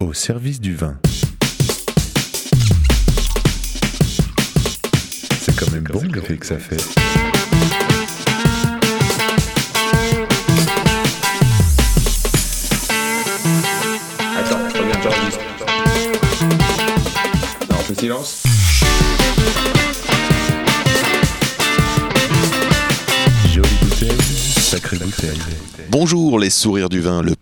au service du vin. C'est quand même bon l'effet que ça fait. Attends, je reviens, j'enregistre. Non, on fait silence. Jolie bouteille, sacrée bouteille. Bonjour les sourires du vin, le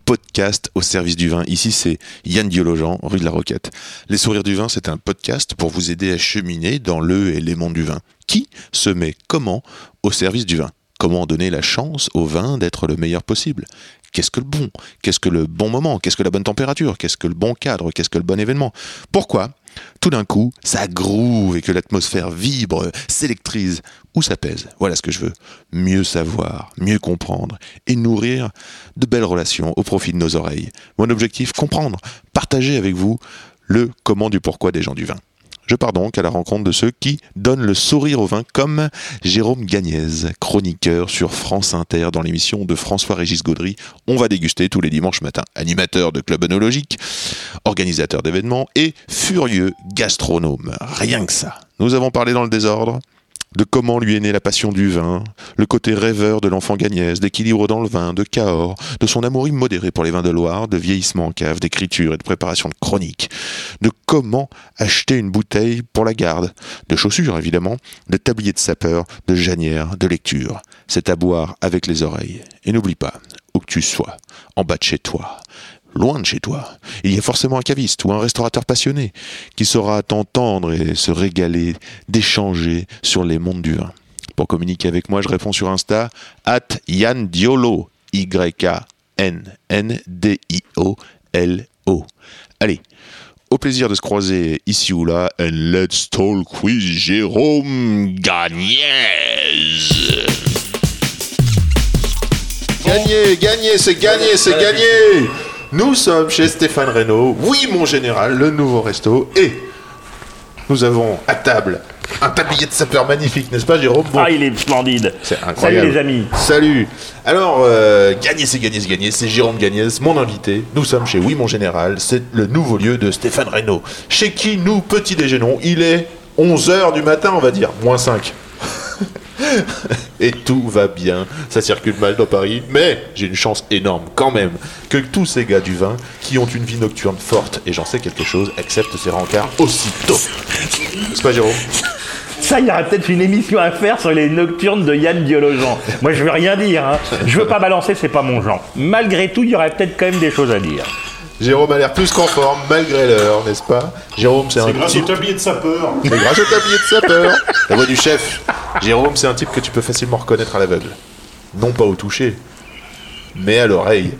au service du vin. Ici c'est Yann Diologen, rue de la Roquette. Les sourires du vin, c'est un podcast pour vous aider à cheminer dans le et les mondes du vin. Qui se met comment au service du vin? Comment donner la chance au vin d'être le meilleur possible? Qu'est-ce que le bon? Qu'est-ce que le bon moment? Qu'est-ce que la bonne température? Qu'est-ce que le bon cadre? Qu'est-ce que le bon événement? Pourquoi tout d'un coup, ça groove et que l'atmosphère vibre, s'électrise ou ça pèse. Voilà ce que je veux. Mieux savoir, mieux comprendre et nourrir de belles relations au profit de nos oreilles. Mon objectif, comprendre, partager avec vous le comment du pourquoi des gens du vin. Je pars donc à la rencontre de ceux qui donnent le sourire au vin, comme Jérôme Gagnez, chroniqueur sur France Inter dans l'émission de François-Régis Gaudry. On va déguster tous les dimanches matins. Animateur de club œnologique, organisateur d'événements et furieux gastronome. Rien que ça. Nous avons parlé dans le désordre de comment lui est née la passion du vin, le côté rêveur de l'enfant Gagnès, d'équilibre dans le vin, de Cahors, de son amour immodéré pour les vins de Loire, de vieillissement en cave, d'écriture et de préparation de chroniques, de comment acheter une bouteille pour la garde, de chaussures évidemment, de tabliers de sapeur, de janières, de lecture. C'est à boire avec les oreilles. Et n'oublie pas, où que tu sois, en bas de chez toi, loin de chez toi, il y a forcément un caviste ou un restaurateur passionné qui saura t'entendre et se régaler d'échanger sur les mondes du vin. Pour communiquer avec moi, je réponds sur Insta at Yann Diolo, Y-A-N-N-D-I-O-L-O. Allez, au plaisir de se croiser ici ou là, and let's talk with Jérôme Gagnez. Gagné, gagné, c'est gagné, c'est gagné Nous sommes chez Stéphane Reynaud, oui mon général, le nouveau resto, et nous avons à table un tablier de sapeur magnifique, n'est-ce pas Jérôme? Bon, Ah, il est splendide. C'est Salut incroyable. les amis. Salut Alors, euh, gagné, c'est gagné, c'est gagné, c'est Jérôme Gagnès, mon invité. Nous sommes chez Oui mon général, c'est le nouveau lieu de Stéphane Reynaud, chez qui nous petit déjeunons. Il est 11h du matin, on va dire, moins 5. Et tout va bien, ça circule mal dans Paris, mais j'ai une chance énorme quand même que tous ces gars du vin qui ont une vie nocturne forte, et j'en sais quelque chose, acceptent ces rencarts aussitôt. C'est pas Jérôme Ça, il y aurait peut-être une émission à faire sur les nocturnes de Yann Diologen. Moi, je veux rien dire. Hein. Je veux pas balancer, c'est pas mon genre. Malgré tout, il y aurait peut-être quand même des choses à dire. Jérôme a l'air plus qu'en forme, malgré l'heure, n'est-ce pas? Jérôme, c'est un Grâce type... au tablier de sapeur. C'est grâce au tablier de sapeur. La voix du chef. Jérôme, c'est un type que tu peux facilement reconnaître à l'aveugle. Non pas au toucher, mais à l'oreille.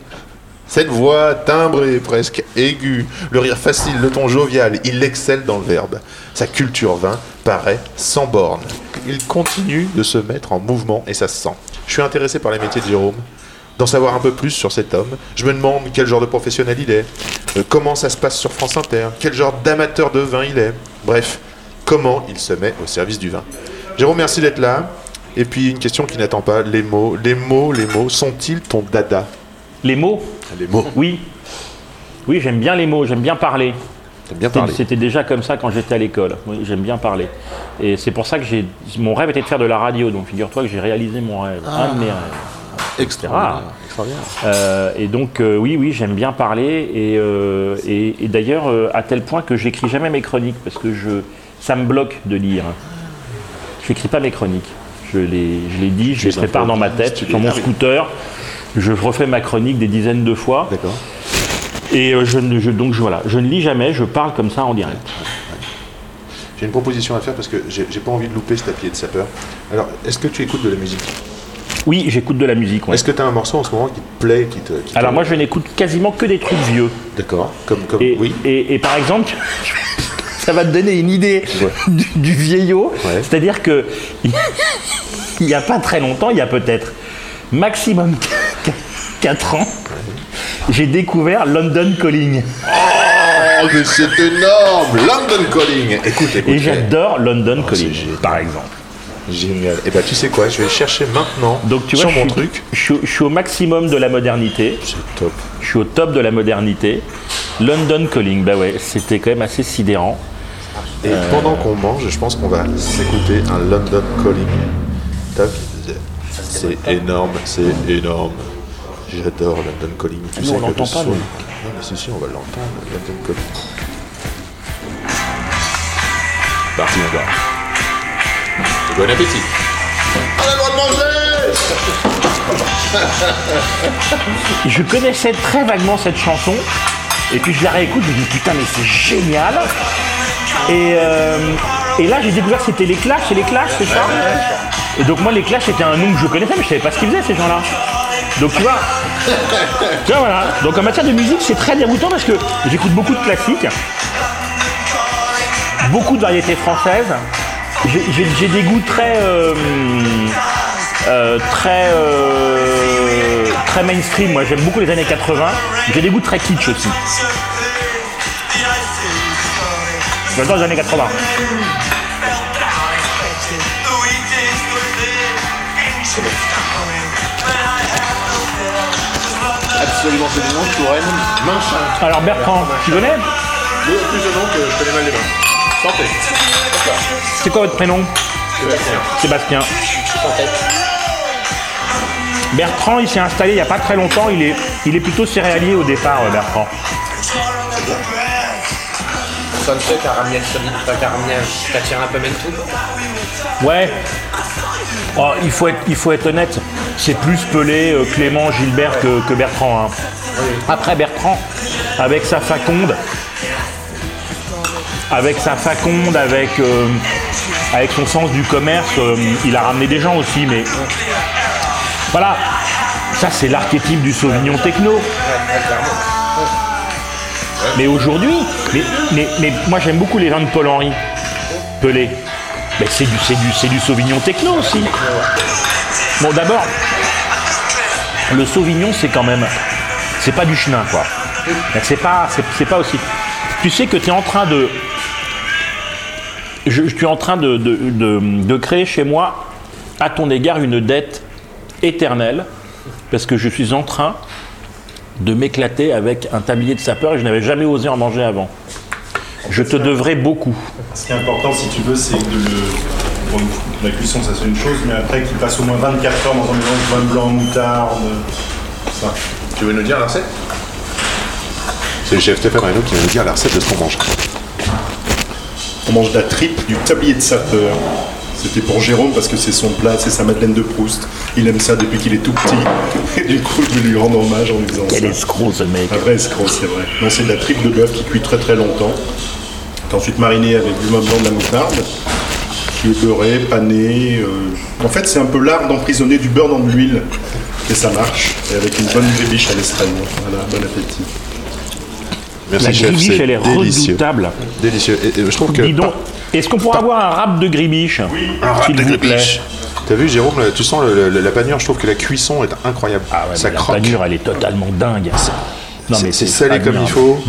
Cette voix timbrée, presque aiguë, le rire facile, le ton jovial, il excelle dans le verbe. Sa culture vin paraît sans borne. Il continue de se mettre en mouvement et ça se sent. Je suis intéressé par les métiers de Jérôme, d'en savoir un peu plus sur cet homme. Je me demande quel genre de professionnel il est, euh, comment ça se passe sur France Inter, quel genre d'amateur de vin il est. Bref, comment il se met au service du vin. Jérôme, merci d'être là. Et puis une question qui n'attend pas, les mots, les mots, les mots, sont-ils ton dada? Les mots? Les mots, Oui. Oui, j'aime bien les mots, j'aime bien parler. t'aimes bien C'était- parler. C'était déjà comme ça quand j'étais à l'école. Oui, j'aime bien parler. Et c'est pour ça que j'ai mon rêve était de faire de la radio. Donc figure-toi que j'ai réalisé mon rêve, un de mes rêves. Extraordinaire. Ah. extraordinaire. Euh, et donc, euh, oui, oui, j'aime bien parler. Et, euh, et, et d'ailleurs, à tel point que j'écris jamais mes chroniques parce que je, ça me bloque de lire. Je n'écris pas mes chroniques. Je les, je les dis, je les prépare dans ma tête sur mon scooter. Je refais ma chronique des dizaines de fois. D'accord. Et euh, je, donc, je, voilà, je ne lis jamais, je parle comme ça en direct. J'ai une proposition à faire parce que j'ai j'ai pas envie de louper ce tablier de sapeur. Alors, est-ce que tu écoutes de la musique? Oui, j'écoute de la musique. ouais. Est-ce que tu as un morceau en ce moment qui te plaît, qui te. qui te- Alors, moi, je n'écoute quasiment que des trucs vieux. D'accord. Comme, comme. Et, oui. et, et par exemple, ça va te donner une idée du, du vieillot. Ouais. C'est-à-dire que il n'y a pas très longtemps, il y a peut-être maximum 4 ans, j'ai découvert London Calling. Oh, mais c'est énorme London Calling Écoute, écoute. Et j'adore London Oh, Calling, par exemple. Génial. Et bah, tu sais quoi, je vais le chercher maintenant Donc tu vois, sur je mon suis, truc. je je suis au maximum de la modernité. C'est top. Je suis au top de la modernité. London Calling, bah ouais, c'était quand même assez sidérant. Et pendant qu'on mange, je pense qu'on va s'écouter un London Calling. Tac. C'est énorme, c'est énorme. J'adore London Calling. Tu nous, sais on l'entend le pas, son-. Non, mais si, si, on va l'entendre, London Calling. Parti, mon gars. Et Bon appétit. On a le droit de manger Je connaissais très vaguement cette chanson, et puis je la réécoute, je me dis putain, mais c'est génial. Et, euh, et là, j'ai découvert que c'était les Clash, et les Clash, c'est ça Et donc, moi, les Clash, c'était un nom que je connaissais, mais je savais pas ce qu'ils faisaient, ces gens-là. Donc, tu vois, tu vois, voilà. Donc, en matière de musique, c'est très déroutant parce que j'écoute beaucoup de classiques, beaucoup de variétés françaises. J'ai- des goûts très. euh, euh, très euh, très mainstream. Moi, j'aime beaucoup les années 80. J'ai des goûts très kitsch aussi. J'adore les années 80. Absolument noms, Touraine, Minchin. Alors Bertrand, tu connais? Le plus de noms que je connais mal les mains. Santé. C'est quoi votre prénom? Sébastien. Sébastien. Bertrand, il s'est installé il n'y a pas très longtemps. Il est, il est plutôt céréalier au départ, euh, Bertrand. Sunset un peu même tout. Ouais. Oh, il, faut être, il faut être honnête, c'est plus Pelé, euh, Clément, Gilbert que, que Bertrand. hein. Après Bertrand, avec sa faconde, avec sa faconde, avec, euh, avec son sens du commerce, euh, il a ramené des gens aussi, mais voilà, ça c'est l'archétype du Sauvignon techno. Mais aujourd'hui, mais, moi j'aime beaucoup les vins de Paul Henry, Pelé. Mais c'est du, du, du Sauvignon techno aussi. Bon, d'abord, le Sauvignon, c'est quand même, c'est pas du chenin, quoi. C'est pas, pas aussi. Tu sais que tu es en train de, je, suis en train de- de créer chez moi, à ton égard, une dette éternelle, parce que je suis en train de m'éclater avec un tablier de sapeur et je n'avais jamais osé en manger avant. Je te devrais beaucoup. Ce qui est important, si tu veux, c'est de le. Bon, la cuisson, ça c'est une chose, mais après qu'il passe au moins 24 heures dans un mélange de vin blanc, moutarde, tout ça. Tu veux nous dire la recette? C'est le chef Stéphane Reynaud qui va nous dire la recette de ce qu'on mange. On mange de la tripe, du tablier de sapeur. C'était pour Jérôme parce que c'est son plat, c'est sa Madeleine de Proust. Il aime ça depuis qu'il est tout petit. Et du coup, je vais lui rendre hommage en lui faisant Quel ça. escroc ce mec. Un vrai escroc, c'est vrai. Non, c'est de la tripe de bœuf qui cuit très très longtemps. Qui est ensuite marinée avec du vin blanc de la moutarde, qui est beurré, pané. euh. En fait, c'est un peu l'art d'emprisonner du beurre dans de l'huile. Et ça marche. Et avec une bonne grébiche à l'estrade. Voilà, bon appétit. Merci La chef, elle est délicieux. redoutable. Délicieux. Et, et je trouve que. Dis donc, est-ce qu'on pourrait avoir un rap de gribiche Un rap S'il de vous plaît. gribiche. T'as vu Jérôme, tu sens le- le- la panure, je trouve que la cuisson est incroyable. Ah ouais, ça mais la croque. panure, elle est totalement dingue. Non, C'est- c'est salé comme il faut.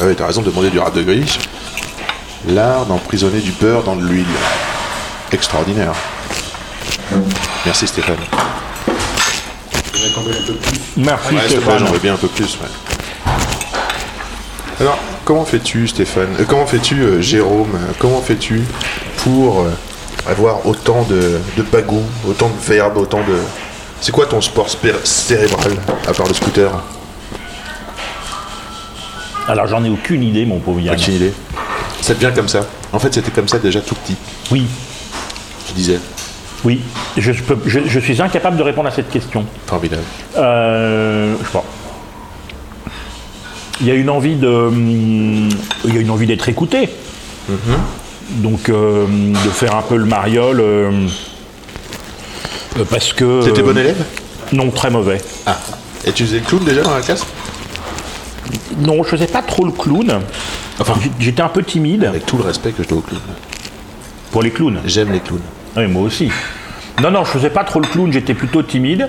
Ah ouais, t'as raison de demander du rap de gribiche. L'art d'emprisonner du beurre dans de l'huile. Extraordinaire. Merci Stéphane. Merci Ouais, Stéphane. j'en veux bien un peu plus. ouais. Alors, comment fais-tu, Stéphane Euh, Comment fais-tu, euh, Jérôme Euh, Comment fais-tu pour avoir autant de, de bagou, autant de verbes, autant de. C'est quoi ton sport cérébral, à part le scooter Alors j'en ai aucune idée, mon pauvre Yann. Aucune idée. Ça devient comme ça. En fait, c'était comme ça déjà tout petit, Oui, je disais. oui. Je, je peux- je- je suis incapable de répondre à cette question. Formidable. Euh, je pas. Il y a une envie de, il y a une envie d'être écouté. Donc euh, de faire un peu le mariole euh, euh, parce que. T'étais bon élève? Non, très mauvais. Ah. Et tu faisais le clown déjà dans la classe? Non, je faisais pas trop le clown. Enfin, j'étais un peu timide Avec tout le respect que je dois au clown. pour les clowns? J'aime les clowns. Oui, moi aussi. Non, non, je faisais pas trop le clown, j'étais plutôt timide.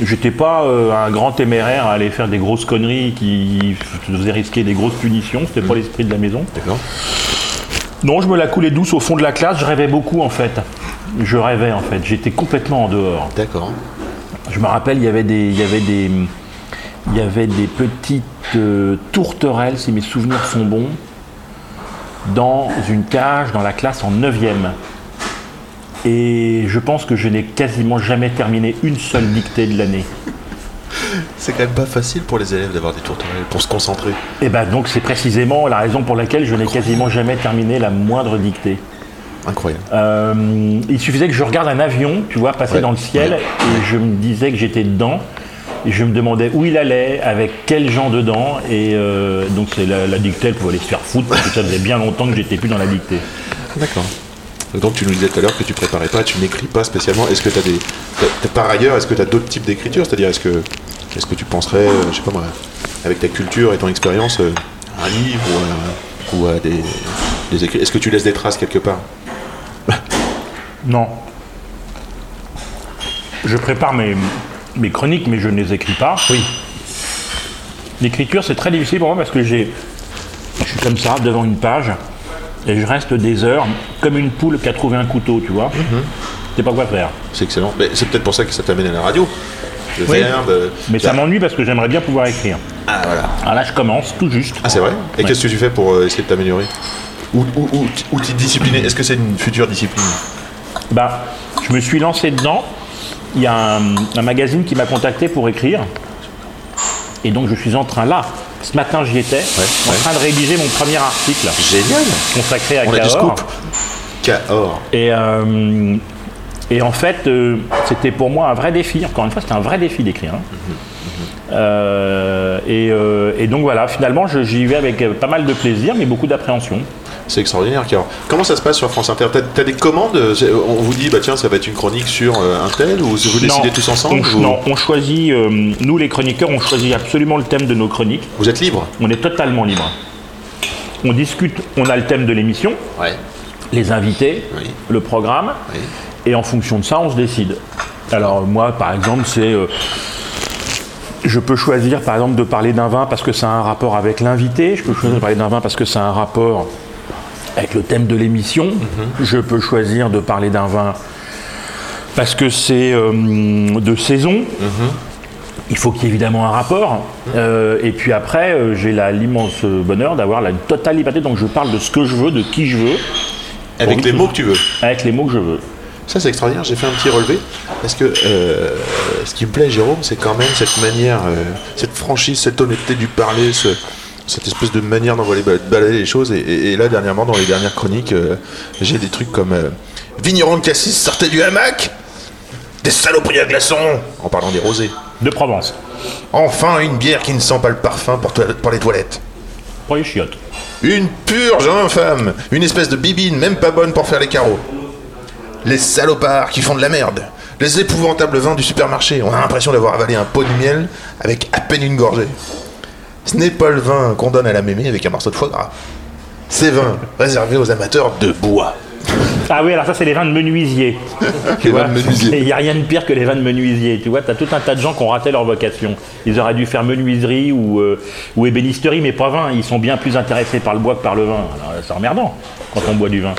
J'étais pas euh, un grand téméraire à aller faire des grosses conneries qui faisaient risquer des grosses punitions. C'était pas l'esprit de la maison. D'accord Non, je me la coulais douce au fond de la classe. Je rêvais beaucoup en fait. Je rêvais en fait. J'étais complètement en dehors. D'accord. Je me rappelle, il y avait des, il y avait des, il y avait des petites euh, tourterelles, si mes souvenirs sont bons, dans une cage dans la classe en 9e. Et je pense que je n'ai quasiment jamais terminé une seule dictée de l'année. C'est quand même pas facile pour les élèves d'avoir des tourterelles, pour se concentrer. Et ben donc c'est précisément la raison pour laquelle je n'ai quasiment jamais terminé la moindre dictée. Incroyable. Euh, il suffisait que je regarde un avion, tu vois, passer Ouais, dans le ciel, ouais, et je me disais que j'étais dedans, et je me demandais où il allait, avec quels gens dedans, et euh, donc c'est la, la dictée, elle pouvait aller se faire foutre, parce que ça faisait bien longtemps que j'étais plus dans la dictée. D'accord. Donc tu nous disais tout à l'heure que tu préparais pas, tu n'écris pas spécialement. Est-ce que tu as des. t'as- par ailleurs, est-ce que tu as d'autres types d'écriture? C'est-à-dire, est-ce que, est-ce que tu penserais, euh, je sais pas moi, avec ta culture et ton expérience, euh, un livre ou à, ou à des, des écrits? Est-ce que tu laisses des traces quelque part? Non. Je prépare mes, mes chroniques, mais je ne les écris pas. Oui. L'écriture, c'est très difficile pour moi parce que j'ai, je suis comme ça, devant une page, et je reste des heures, comme une poule qui a trouvé un couteau, tu vois. Je sais pas quoi faire. C'est excellent. Mais c'est peut-être pour ça que ça t'amène à la radio. Le Oui. verbe. Mais ça m'ennuie parce que j'aimerais bien pouvoir écrire. Ah voilà. Alors là, je commence tout juste. Ah c'est vrai Et Ouais. qu'est-ce que tu fais pour euh, essayer de t'améliorer Ou, ou, ou, ou t'y discipliner Est-ce que c'est une future discipline Bah, je me suis lancé dedans. Il y a un, un magazine qui m'a contacté pour écrire. Et donc, je suis en train là. Ce matin, j'y étais, en ouais. train de rédiger mon premier article Génial consacré à On a du Cahors. scoop. Cahors. Et, euh, et en fait, euh, c'était pour moi un vrai défi. Encore une fois, c'était un vrai défi d'écrire. hein. Euh, et, euh, et donc voilà, finalement, j'y vais avec pas mal de plaisir, mais beaucoup d'appréhension. C'est extraordinaire. Comment ça se passe sur France Inter T'as des commandes On vous dit, bah tiens, ça va être une chronique sur euh, un tel Ou vous décidez Non, tous ensemble on, ou- non, on choisit, euh, nous les chroniqueurs, on choisit absolument le thème de nos chroniques. Vous êtes libre On est totalement libre. On discute, on a le thème de l'émission, Ouais. les invités, Oui. le programme, Oui. et en fonction de ça, on se décide. Alors moi, par exemple, c'est... euh, je peux choisir, par exemple, de parler d'un vin parce que ça a un rapport avec l'invité. Je peux choisir de parler d'un vin parce que ça a un rapport avec le thème de l'émission. Je peux choisir de parler d'un vin parce que c'est euh, de saison. Il faut qu'il y ait évidemment un rapport. Euh, et puis après, euh, j'ai l'immense bonheur d'avoir la totale liberté. Donc je parle de ce que je veux, de qui je veux, Avec les mots que tu veux. avec les mots que je veux. Ça, c'est extraordinaire. J'ai fait un petit relevé. Parce que euh, ce qui me plaît, Jérôme, c'est quand même cette manière, euh, cette franchise, cette honnêteté du parler, ce- cette espèce de manière d'envoyer bal- balader les choses. Et, et- et là, dernièrement, dans les dernières chroniques, euh, j'ai des trucs comme euh, Vigneron de Cassis sortait du hamac Des saloperies à glaçons En parlant des rosés. De Provence, Enfin, une bière qui ne sent pas le parfum pour les toilettes. pour les chiottes. Une purge infâme, une espèce de bibine même pas bonne pour faire les carreaux. Les salopards qui font de la merde. Les épouvantables vins du supermarché. On a l'impression d'avoir avalé un pot de miel avec à peine une gorgée. Ce n'est pas le vin qu'on donne à la mémé avec un morceau de foie gras. C'est vin réservé aux amateurs de bois. Ah oui, alors ça, c'est les vins de menuisier. Tu Les vois vins de menuisier. Il n'y a rien de pire que les vins de menuisier. Tu vois, tu as tout un tas de gens qui ont raté leur vocation. Ils auraient dû faire menuiserie ou, euh, ou ébénisterie, mais pas vin. Ils sont bien plus intéressés par le bois que par le vin. Alors c'est emmerdant quand on boit du vin.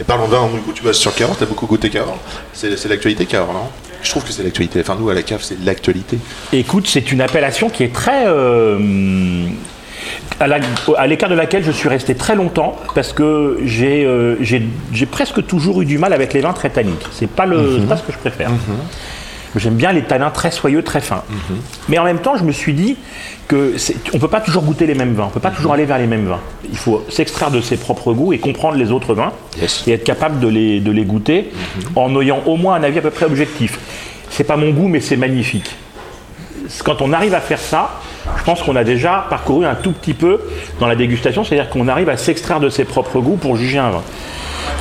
Et parlons de vin, du coup tu vas sur Cahors, t'as beaucoup goûté Cahors. C'est c'est l'actualité Cahors, non Je trouve que c'est l'actualité. Enfin nous à la cave c'est l'actualité. Écoute, c'est une appellation qui est très. euh, à l'écart de laquelle je suis resté très longtemps parce que j'ai euh, j'ai- presque toujours eu du mal avec les vins très tanniques. C'est pas, le, c'est pas ce que je préfère. J'aime bien les tanins très soyeux, très fins. Mais en même temps, je me suis dit que on peut pas toujours goûter les mêmes vins, on peut pas toujours aller vers les mêmes vins. Il faut s'extraire de ses propres goûts et comprendre les autres vins Yes. et être capable de les, de les goûter en ayant au moins un avis à peu près objectif. C'est pas mon goût, mais c'est magnifique. Quand on arrive à faire ça, je pense qu'on a déjà parcouru un tout petit peu dans la dégustation, c'est-à-dire qu'on arrive à s'extraire de ses propres goûts pour juger un vin.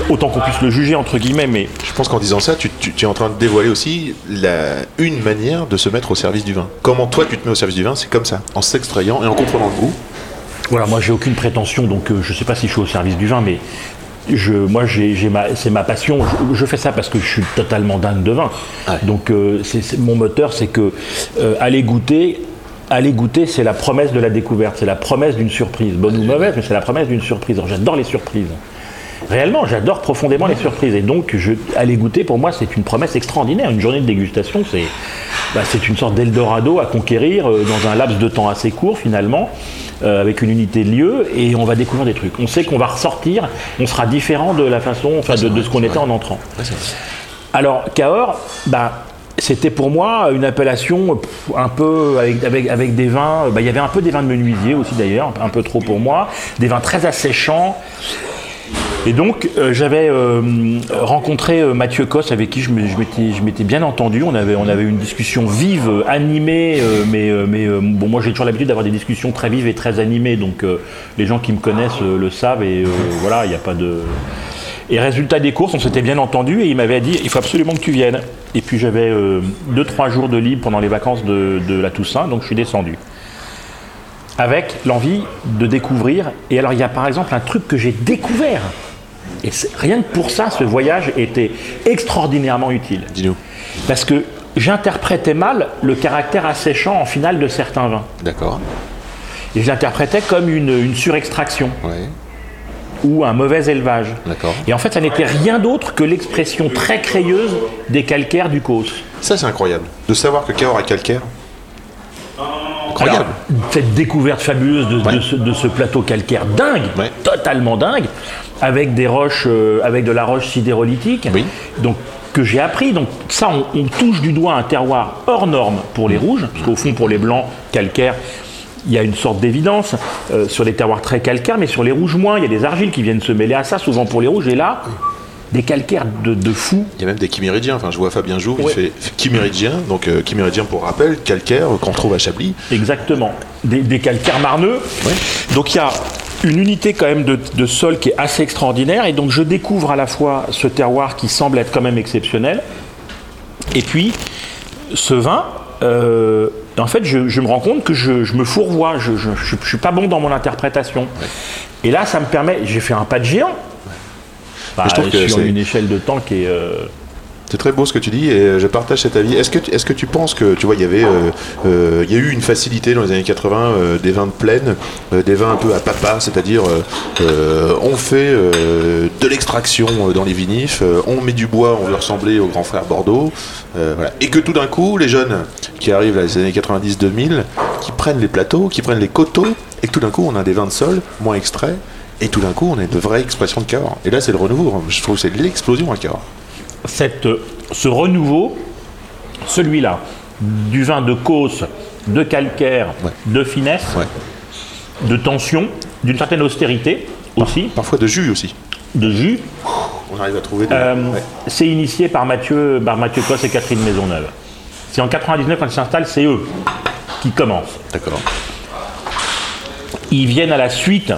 Autant qu'on puisse le juger entre guillemets, mais Je pense qu'en disant ça, tu, tu- tu es en train de dévoiler aussi la, une manière de se mettre au service du vin. Comment toi tu te mets au service du vin, c'est comme ça, en s'extrayant et en comprenant le goût. Voilà, moi j'ai aucune prétention, donc euh, je ne sais pas si je suis au service du vin, mais je, moi c'est ma passion. Je, je fais ça parce que je suis totalement dingue de vin. Donc euh, mon moteur, c'est que euh, aller goûter. Aller goûter, c'est la promesse de la découverte, c'est la promesse d'une surprise, bonne ou mauvaise, mais c'est la promesse d'une surprise. Alors, j'adore les surprises. Réellement, j'adore profondément les surprises. Et donc, je, aller goûter, pour moi, c'est une promesse extraordinaire. Une journée de dégustation, c'est, bah, c'est une sorte d'Eldorado à conquérir euh, dans un laps de temps assez court finalement, euh, avec une unité de lieu, et on va découvrir des trucs. On sait qu'on va ressortir, on sera différent de la façon, enfin de, de ce qu'on était en entrant. Alors, Cahors, bah, c'était pour moi une appellation un peu avec, avec, avec des vins. bah, il y avait un peu des vins de menuisier aussi d'ailleurs, un peu trop pour moi. Des vins très asséchants. Et donc, euh, j'avais euh, rencontré euh, Mathieu Cosse, avec qui je m'étais bien entendu. On avait, on avait une discussion vive, euh, animée, euh, mais, euh, mais euh, bon, moi j'ai toujours l'habitude d'avoir des discussions très vives et très animées. Donc, euh, les gens qui me connaissent euh, le savent et euh, voilà, il n'y a pas de. Et résultat des courses, on s'était bien entendu et il m'avait dit il faut absolument que tu viennes. Et puis j'avais 2-3 jours de libre pendant les vacances de, de la Toussaint, donc je suis descendu. Avec l'envie de découvrir. Et alors il y a par exemple un truc que j'ai découvert. Et rien que pour ça, ce voyage était extraordinairement utile. Dis-nous. Parce que j'interprétais mal le caractère asséchant en finale de certains vins. D'accord. Et je l'interprétais comme une, une surextraction Ouais. Ou un mauvais élevage. Et en fait, ça n'était rien d'autre que l'expression très crayeuse des calcaires du Causse. Ça, c'est incroyable. De savoir que Cahors a calcaire. Incroyable. Alors, cette découverte fabuleuse de, ce, de ce plateau calcaire dingue, Ouais. totalement dingue, avec des roches, euh, avec de la roche sidérolitique, Oui. donc que j'ai appris. Donc ça, on, on touche du doigt un terroir hors norme pour les rouges, parce qu'au fond, pour les blancs calcaires, il y a une sorte d'évidence euh, sur les terroirs très calcaires, mais sur les rouges moins, il y a des argiles qui viennent se mêler à ça, souvent pour les rouges. Et là, des calcaires de, de fou. Il y a même des chiméridiens. Enfin, je vois Fabien Joux, Ouais. il fait chiméridien. Donc, euh, chiméridien pour rappel, calcaire qu'on trouve à Chablis. Exactement. Des, des calcaires marneux. Donc il y a une unité quand même de, de sol qui est assez extraordinaire. Et donc je découvre à la fois ce terroir qui semble être quand même exceptionnel. Et puis ce vin, euh, en fait, je, je me rends compte que je, je me fourvoie. Je ne suis pas bon dans mon interprétation. Et là, ça me permet. J'ai fait un pas de géant. Bah, Mais je trouve que sur une échelle de temps qui est. euh, C'est très beau ce que tu dis et je partage cet avis. Est-ce que, tu- penses que, tu vois, il y avait, euh, euh, il y a eu une facilité dans les années 80 euh, des vins de plaine, des vins un peu à papa, c'est-à-dire on fait de l'extraction dans les vinifs, on met du bois, on veut ressembler au grand frère Bordeaux, et que tout d'un coup, les jeunes qui arrivent dans les années 90-2000, qui prennent les plateaux, qui prennent les coteaux, et que tout d'un coup, on a des vins de sol moins extraits. Et tout d'un coup, on a de vraies expressions de Cahors. Et là, c'est le renouveau. Je trouve que c'est l'explosion à Cahors. Cette, ce renouveau, celui-là, du vin de causse, de calcaire, Ouais. de finesse, Ouais. de tension, d'une certaine austérité aussi, Parfois de jus aussi. de jus, On arrive à trouver euh, Ouais. c'est initié par Mathieu, par Mathieu Cosse et Catherine Maisonneuve. C'est en 99 quand ils s'installent, c'est eux qui commencent. D'accord. Ils viennent à la suite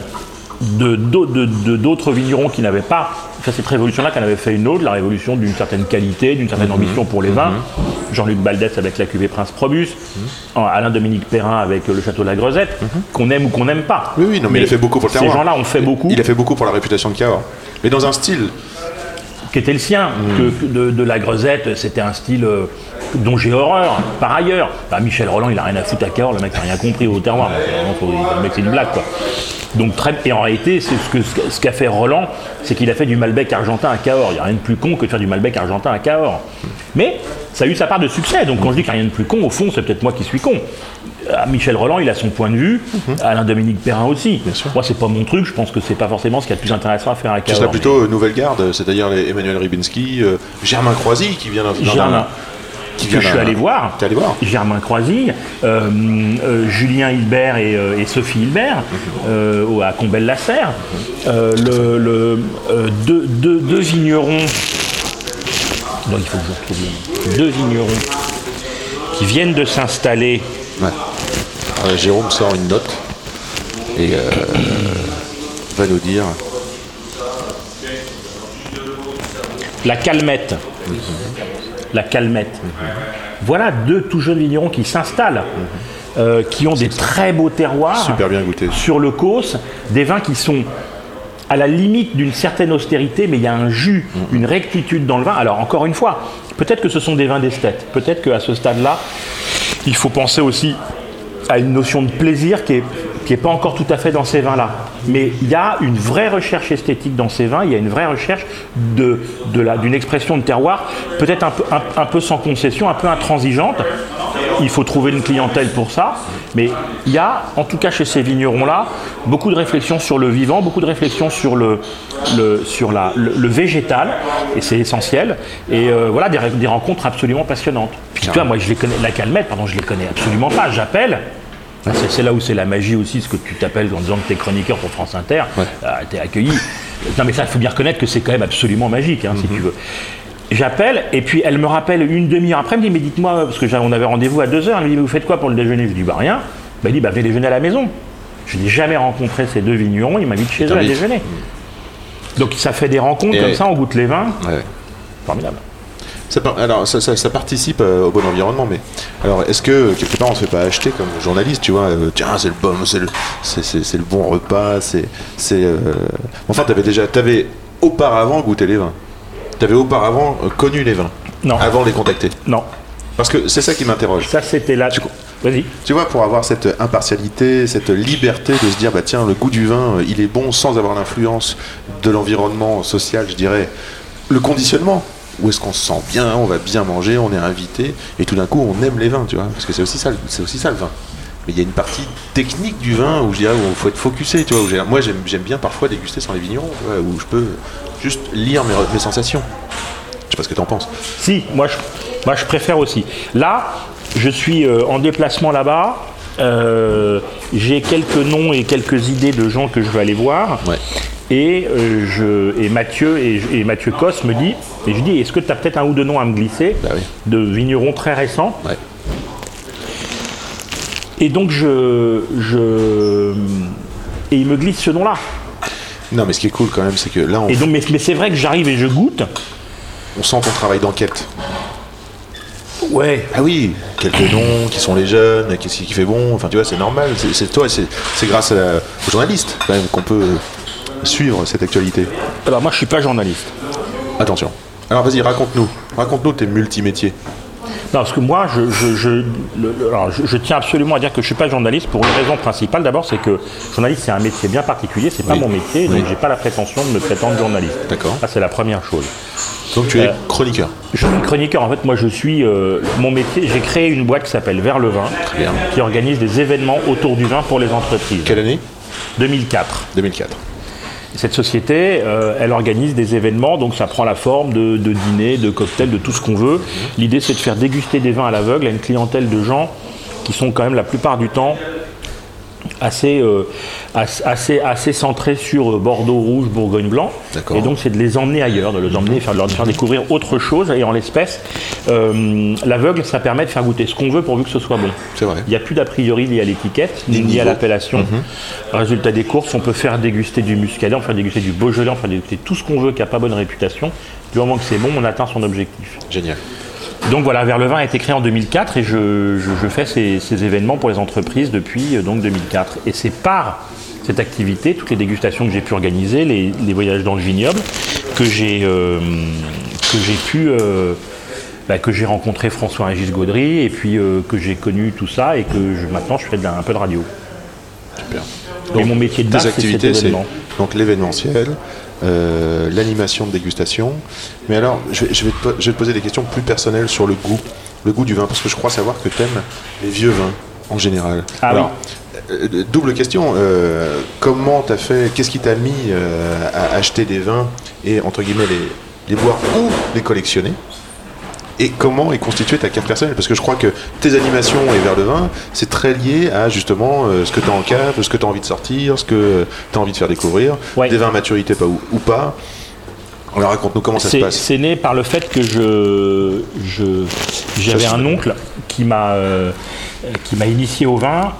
de- d'autres vignerons qui n'avaient pas fait cette révolution-là, qu'en avait fait une autre, la révolution d'une certaine qualité, d'une certaine ambition pour les vins. Jean-Luc Baldès avec la cuvée Prince Probus, Alain-Dominique Perrin avec le Château de la Grosette, qu'on aime ou qu'on n'aime pas. Oui, oui, non, mais, il a fait beaucoup pour le Ces terroir. gens-là ont fait beaucoup, Il a fait beaucoup pour la réputation de Cahors. Mais dans un style. qui était le sien, que de, de la Grosette, c'était un style euh, dont j'ai horreur, par ailleurs. Bah, Michel Roland, il a rien à foutre à Cahors, le mec n'a rien compris au terroir. Vraiment, faut- le mec, c'est une blague, quoi. Donc, très, et en réalité, c'est ce que ce qu'a fait Roland, c'est qu'il a fait du Malbec argentin à Cahors. Il n'y a rien de plus con que de faire du Malbec argentin à Cahors. Mais ça a eu sa part de succès. Donc, quand je dis qu'il n'y a rien de plus con, au fond, c'est peut-être moi qui suis con. Euh, Michel Roland, il a son point de vue. Alain Dominique Perrin aussi. sûr. Moi, c'est pas mon truc. Je pense que c'est pas forcément ce qu'il y a de plus intéressant à faire à Ce Cahors. serait mais- plutôt euh, Nouvelle Garde, c'est-à-dire les Emmanuel Ribinski, euh, Germain Croisy qui vient d'un. d'un- Germain, qui que je suis allé voir, T'es allé voir Germain Croisy, euh, euh, Julien Hilbert et, euh, et Sophie Hilbert à Combelle-la-Serre, le, le, deux, deux- deux vignerons, il faut que je retrouve le nom. deux vignerons qui viennent de s'installer Ouais. Jérôme sort une note et va nous dire. La Calmette. La Calmette. Voilà deux tout jeunes vignerons qui s'installent, euh, qui ont des très beaux terroirs. Super bien goûté. Sur le Causse, des vins qui sont à la limite d'une certaine austérité, mais il y a un jus, une rectitude dans le vin. Alors encore une fois, peut-être que ce sont des vins d'esthète. Peut-être qu'à ce stade-là, il faut penser aussi à une notion de plaisir qui est, qui est pas encore tout à fait dans ces vins-là. Mais il y a une vraie recherche esthétique dans ces vins, il y a une vraie recherche de, de d'une expression de terroir, peut-être un peu, sans concession, un peu intransigeante, il faut trouver une clientèle pour ça. Mais il y a, en tout cas chez ces vignerons-là, beaucoup de réflexions sur le vivant, beaucoup de réflexions sur le, sur la, le végétal, et c'est essentiel. Et euh, voilà, des, des rencontres absolument passionnantes. Puis tu vois, moi, je les connais, la calmette, pardon, je les connais absolument pas. J'appelle. C'est là où c'est la magie aussi, ce que tu t'appelles en disant que tu es chroniqueur pour France Inter, tu es accueilli. Non mais ça, il faut bien reconnaître que c'est quand même absolument magique, hein, si tu veux. J'appelle, et puis elle me rappelle une demi-heure après, elle me dit, mais dites-moi, parce que on avait rendez-vous à deux heures, elle me dit, mais vous faites quoi pour le déjeuner? Je dis, bah rien. Bah, elle dit, bah venez déjeuner à la maison. Je n'ai jamais rencontré ces deux vignerons, ils m'invitent chez eux à déjeuner. Donc ça fait des rencontres Et comme ouais. ça, on goûte les vins, Ouais. formidable. Ça, alors, ça, ça- ça participe euh, au bon environnement, mais alors est-ce que quelque part on se fait pas acheter comme journaliste, tu vois euh, Tiens, c'est le bon, c'est le, c'est, le bon repas, c'est, c'est. euh, Enfin, t'avais déjà, t'avais auparavant goûté les vins. T'avais auparavant euh, connu les vins. Non. Avant de les contacter. Non, Parce que c'est ça qui m'interroge. ça c'était là. Vas-y. Tu vois, pour avoir cette impartialité, cette liberté de se dire, bah tiens, le goût du vin, il est bon sans avoir l'influence de l'environnement social, je dirais. Le conditionnement, où est-ce qu'on se sent bien, on va bien manger, on est invité, et tout d'un coup, on aime les vins, tu vois, parce que c'est aussi ça, le- c'est aussi ça le vin. Mais il y a une partie technique du vin où je dirais où il faut être focusé, tu vois. où moi, j'aime, bien parfois déguster sans les vignerons, tu vois, où je peux juste lire mes, mes sensations. Je sais pas ce que t'en penses. Si, moi je, moi je préfère aussi. Là, je suis euh, en déplacement là-bas. euh, J'ai quelques noms et quelques idées de gens que je veux aller voir. Ouais. Et, euh, je, et Mathieu et, et Mathieu Cos me dit, et je dis, est-ce que tu as peut-être un ou deux noms à me glisser Bah oui. de vignerons très récents Ouais. Et donc je, je et il me glisse ce nom-là. Non, mais ce qui est cool quand même, c'est que là, on, Et donc, mais, mais c'est vrai que j'arrive et je goûte. on sent ton travail d'enquête. Ouais. Ah oui, quelques noms, qui sont les jeunes, qu'est-ce qui fait bon, enfin tu vois, c'est normal, c'est toi, c'est c'est grâce à la- aux journalistes quand même qu'on peut suivre cette actualité. Alors moi je suis pas journaliste. Attention. Alors vas-y, raconte-nous, raconte-nous tes multimétiers. Non, parce que moi, je, je, je- le- le- alors, je- je tiens absolument à dire que je ne suis pas journaliste pour une raison principale. D'abord, c'est que journaliste, c'est un métier bien particulier, c'est pas Oui. mon métier, donc j'ai pas la prétention de me prétendre journaliste. D'accord. Ça, c'est la première chose. Donc tu es Euh, chroniqueur. Je suis chroniqueur, en fait, moi je suis. euh, mon métier, j'ai créé une boîte qui s'appelle Vers le vin, bien. qui organise des événements autour du vin pour les entreprises. Quelle année? 2004. 2004. Cette société, euh, elle organise des événements, donc ça prend la forme de, de dîners, de cocktails, de tout ce qu'on veut. L'idée, c'est de faire déguster des vins à l'aveugle à une clientèle de gens qui sont quand même la plupart du temps assez, euh, as- assez, assez centrés sur euh, Bordeaux rouge, Bourgogne blanc. Et donc, c'est de les emmener ailleurs, de les emmener, faire, de leur faire découvrir autre chose. Et en l'espèce, euh, l'aveugle, ça permet de faire goûter ce qu'on veut pourvu que ce soit bon. C'est vrai. Il n'y a plus d'a priori lié à l'étiquette, Ni à l'appellation. Résultat des courses, on peut faire déguster du muscadet, on peut faire déguster du beaujolais, on peut faire déguster tout ce qu'on veut qui n'a pas bonne réputation. Du moment que c'est bon, on atteint son objectif. Génial. Donc voilà, Vers le vin a été créé en 2004 et je, je- je fais ces, ces événements pour les entreprises depuis euh, donc 2004. Et c'est par cette activité, toutes les dégustations que j'ai pu organiser, les, les voyages dans le vignoble, que j'ai euh, que j'ai pu euh, bah, que j'ai rencontré François-Régis Gaudry et puis euh, que j'ai connu tout ça et que je- maintenant je fais de la- un peu de radio. Super. Et mon métier de base, c'est cet événement. donc l'événementiel, euh, l'animation de dégustation. Mais alors, je vais, je vais te, po- je vais te poser des questions plus personnelles sur le goût, le goût du vin, parce que je crois savoir que tu aimes les vieux vins en général. Ah alors, euh, double question, euh, comment t'as fait, qu'est-ce qui t'a mis euh, à acheter des vins et entre guillemets les, les boire ou les collectionner? Et comment est constituée ta carte personnelle? Parce que je crois que tes animations et vers le vin, c'est très lié à justement euh, ce que tu as en cave, ce que tu as envie de sortir, ce que tu as envie de faire découvrir, Ouais. des vins à maturité pas ou, ou pas. Alors raconte-nous comment ça se passe. c'est né par le fait que je j'avais un oncle qui m'a euh, qui m'a initié au vin.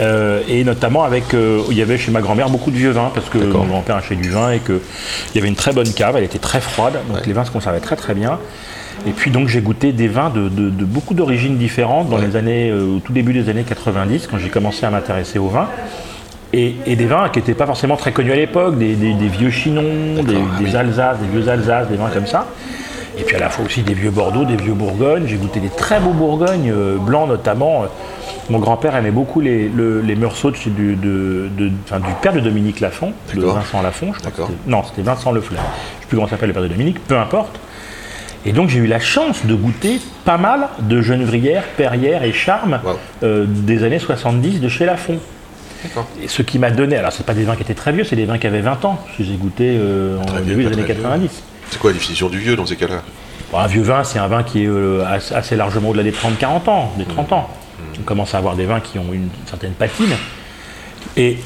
euh, et notamment avec, euh, il y avait chez ma grand-mère beaucoup de vieux vins parce que mon grand-père achetait du vin et que il y avait une très bonne cave, elle était très froide, donc Ouais. les vins se conservaient très très bien. Et puis donc j'ai goûté des vins de, de- de beaucoup d'origines différentes dans Ouais. les années, euh, au tout début des années 90 quand j'ai commencé à m'intéresser au vin. Et, et des vins qui n'étaient pas forcément très connus à l'époque, des, des- des vieux Chinons, des, ah des oui. Alsaces, des vieux Alsaces, des vins comme ça. Et puis à la fois aussi des vieux Bordeaux, des vieux Bourgognes. J'ai goûté des très beaux Bourgognes, euh, blancs notamment. Euh, Mon grand-père aimait beaucoup les, le- les de, du, de- de- enfin, du père de Dominique Lafont, de. Vincent Lafont. Je crois non, c'était Vincent Lefleur. Je ne sais plus comment s'appelle le père de Dominique, peu importe. Et donc j'ai eu la chance de goûter pas mal de Genevrière, Perrière et Charme Wow. euh, des années 70 de chez Lafont. Et ce qui m'a donné, alors c'est pas des vins qui étaient très vieux, c'est des vins qui avaient 20 ans, que j'ai goûté euh, en début des années très vieux. 90. C'est quoi la définition du vieux dans ces cas-là? Bon, un vieux vin, c'est un vin qui est euh, assez, largement au-delà des 30-40 ans, des 30 ans. On commence à avoir des vins qui ont une certaine patine. Et,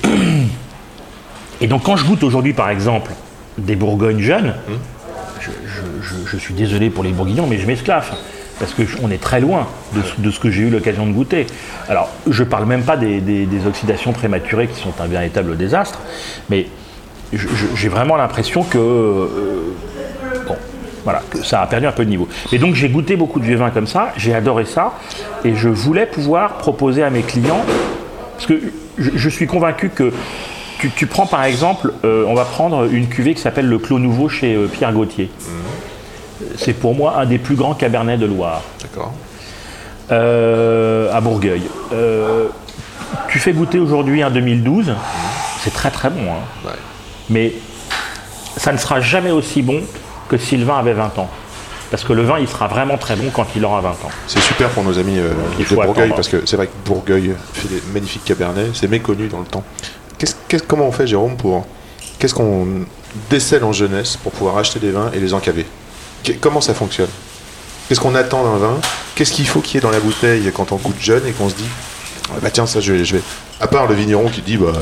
et donc quand je goûte aujourd'hui, par exemple, des Bourgognes jeunes, je, je- suis désolé pour les Bourguignons, mais je m'esclaffe. Parce qu'on est très loin de, ce- que j'ai eu l'occasion de goûter. Alors, je parle même pas des, oxydations prématurées qui sont un véritable désastre, mais j'ai vraiment l'impression que euh, Bon, voilà, ça a perdu un peu de niveau. Et donc j'ai goûté beaucoup de vieux vins comme ça, j'ai adoré ça, et je voulais pouvoir proposer à mes clients, parce que je, suis convaincu que tu, prends par exemple, euh, on va prendre une cuvée qui s'appelle le Clos Nouveau chez euh, Pierre Gauthier. C'est pour moi un des plus grands cabernets de Loire, D'accord. euh, à Bourgueil. Euh, tu fais goûter aujourd'hui un 2012, c'est très très bon, hein. Ouais. mais ça ne sera jamais aussi bon que si le vin avait 20 ans. Parce que le vin, il sera vraiment très bon quand il aura 20 ans. C'est super pour nos amis euh, de Bourgueil attendre. parce que c'est vrai que Bourgueil fait des magnifiques cabernets, c'est méconnu dans le temps. Comment on fait, Jérôme, pour qu'est-ce qu'on décèle en jeunesse pour pouvoir acheter des vins et les encaver? Comment ça fonctionne? Qu'est-ce qu'on attend d'un vin? Qu'est-ce qu'il faut qu'il y ait dans la bouteille quand on goûte jeune et qu'on se dit Ah bah tiens ça je vais, je vais à part le vigneron qui dit bah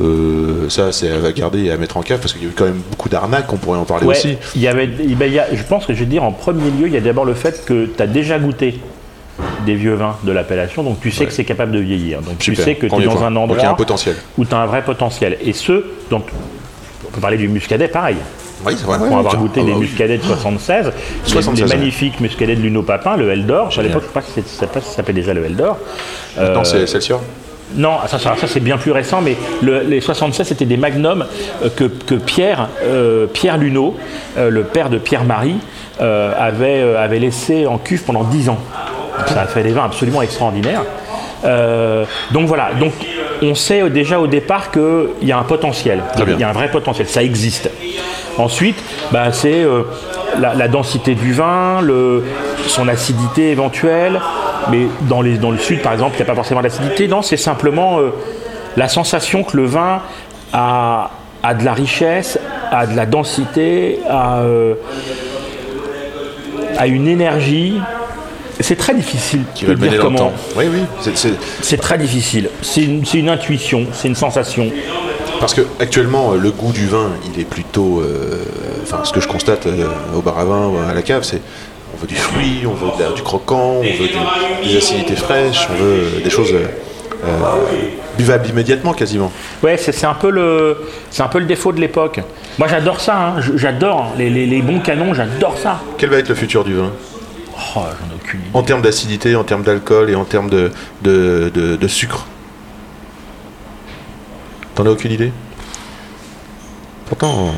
euh, ça c'est à garder et à mettre en cave parce qu'il y a eu quand même beaucoup d'arnaques on pourrait en parler Ouais, aussi il y avait, ben, il y a- je pense que je vais dire en premier lieu, il y a d'abord le fait que tu as déjà goûté des vieux vins de l'appellation, donc tu sais Ouais. que c'est capable de vieillir. Donc Super, tu sais que tu es dans un Donc il y a un endroit potentiel où tu as un vrai potentiel. Et ce, donc, on peut parler du muscadet, pareil. Oui c'est vrai Pour avoir goûté Ah des bah oui. muscadets de 76, les- 76, les ouais. magnifiques muscadets de Luno Papin, le Eldor. À l'époque, je ne sais pas si ça s'appelait déjà le Eldor. non Euh, c'est Excelsior Non, ça, ça, ça, c'est bien plus récent, mais le- les 76 c'était des magnums euh, que, que Pierre, euh, Pierre Luneau, euh, le père de Pierre-Marie, euh, avait, avait laissé en cuve pendant 10 ans. Ça a fait des vins absolument extraordinaires. Donc voilà, donc on sait déjà au départ qu'il y a un potentiel, il y a un vrai potentiel, ça existe. Ensuite, bah, c'est euh, la, la densité du vin, le, son acidité éventuelle. Mais dans, les, dans le sud, par exemple, il n'y a pas forcément d'acidité. Non, c'est simplement euh, la sensation que le vin a, a de la richesse, a de la densité, a, euh, a une énergie. C'est très difficile de dire comment. oui oui c'est- très difficile. C'est une, c'est une intuition, c'est une sensation. Parce que actuellement, euh, le goût du vin, il est plutôt, euh, enfin, ce que je constate euh, au bar à vin ou à la cave, c'est on veut du fruit, on veut de du croquant, on veut du- des acidités fraîches, on veut des choses euh, buvables immédiatement quasiment. Ouais, c'est un peu le, un peu le défaut de l'époque. Moi, j'adore ça. hein. J'adore les, les- les bons canons. J'adore ça. Quel va être le futur du vin? Oh, j'en ai aucune idée. en termes d'acidité, en termes d'alcool et en termes de, de, de- de sucre T'en as aucune idée? Pourtant,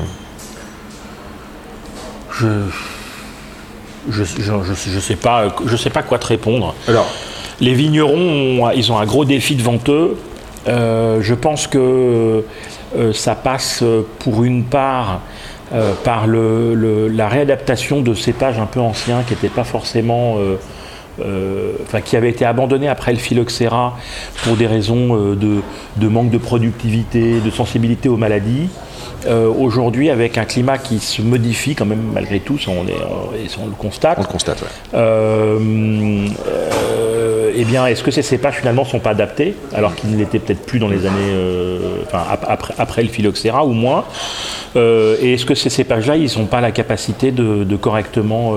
Je, je, je, je- je sais pas, je sais pas quoi te répondre. alors, Les vignerons, ont- ils ont un gros défi devant eux. Euh, je pense que euh, ça passe pour une part euh, par le- le- la réadaptation de cépages un peu anciens qui n'étaient pas forcément. Euh, enfin, qui avaient été abandonnés après le phylloxéra pour des raisons euh, de, de manque de productivité, de sensibilité aux maladies. Euh, Aujourd'hui, avec un climat qui se modifie quand même malgré tout, ça, on, est- on- et ça, on le constate, on le constate, ouais. euh, euh, eh bien, est-ce que ces cépages finalement ne sont pas adaptés, alors qu'ils ne l'étaient peut-être plus dans les années, euh, enfin, ap- après, après le phylloxéra ou moins? Euh, Et est-ce que ces cépages-là, ils n'ont pas la capacité de, de correctement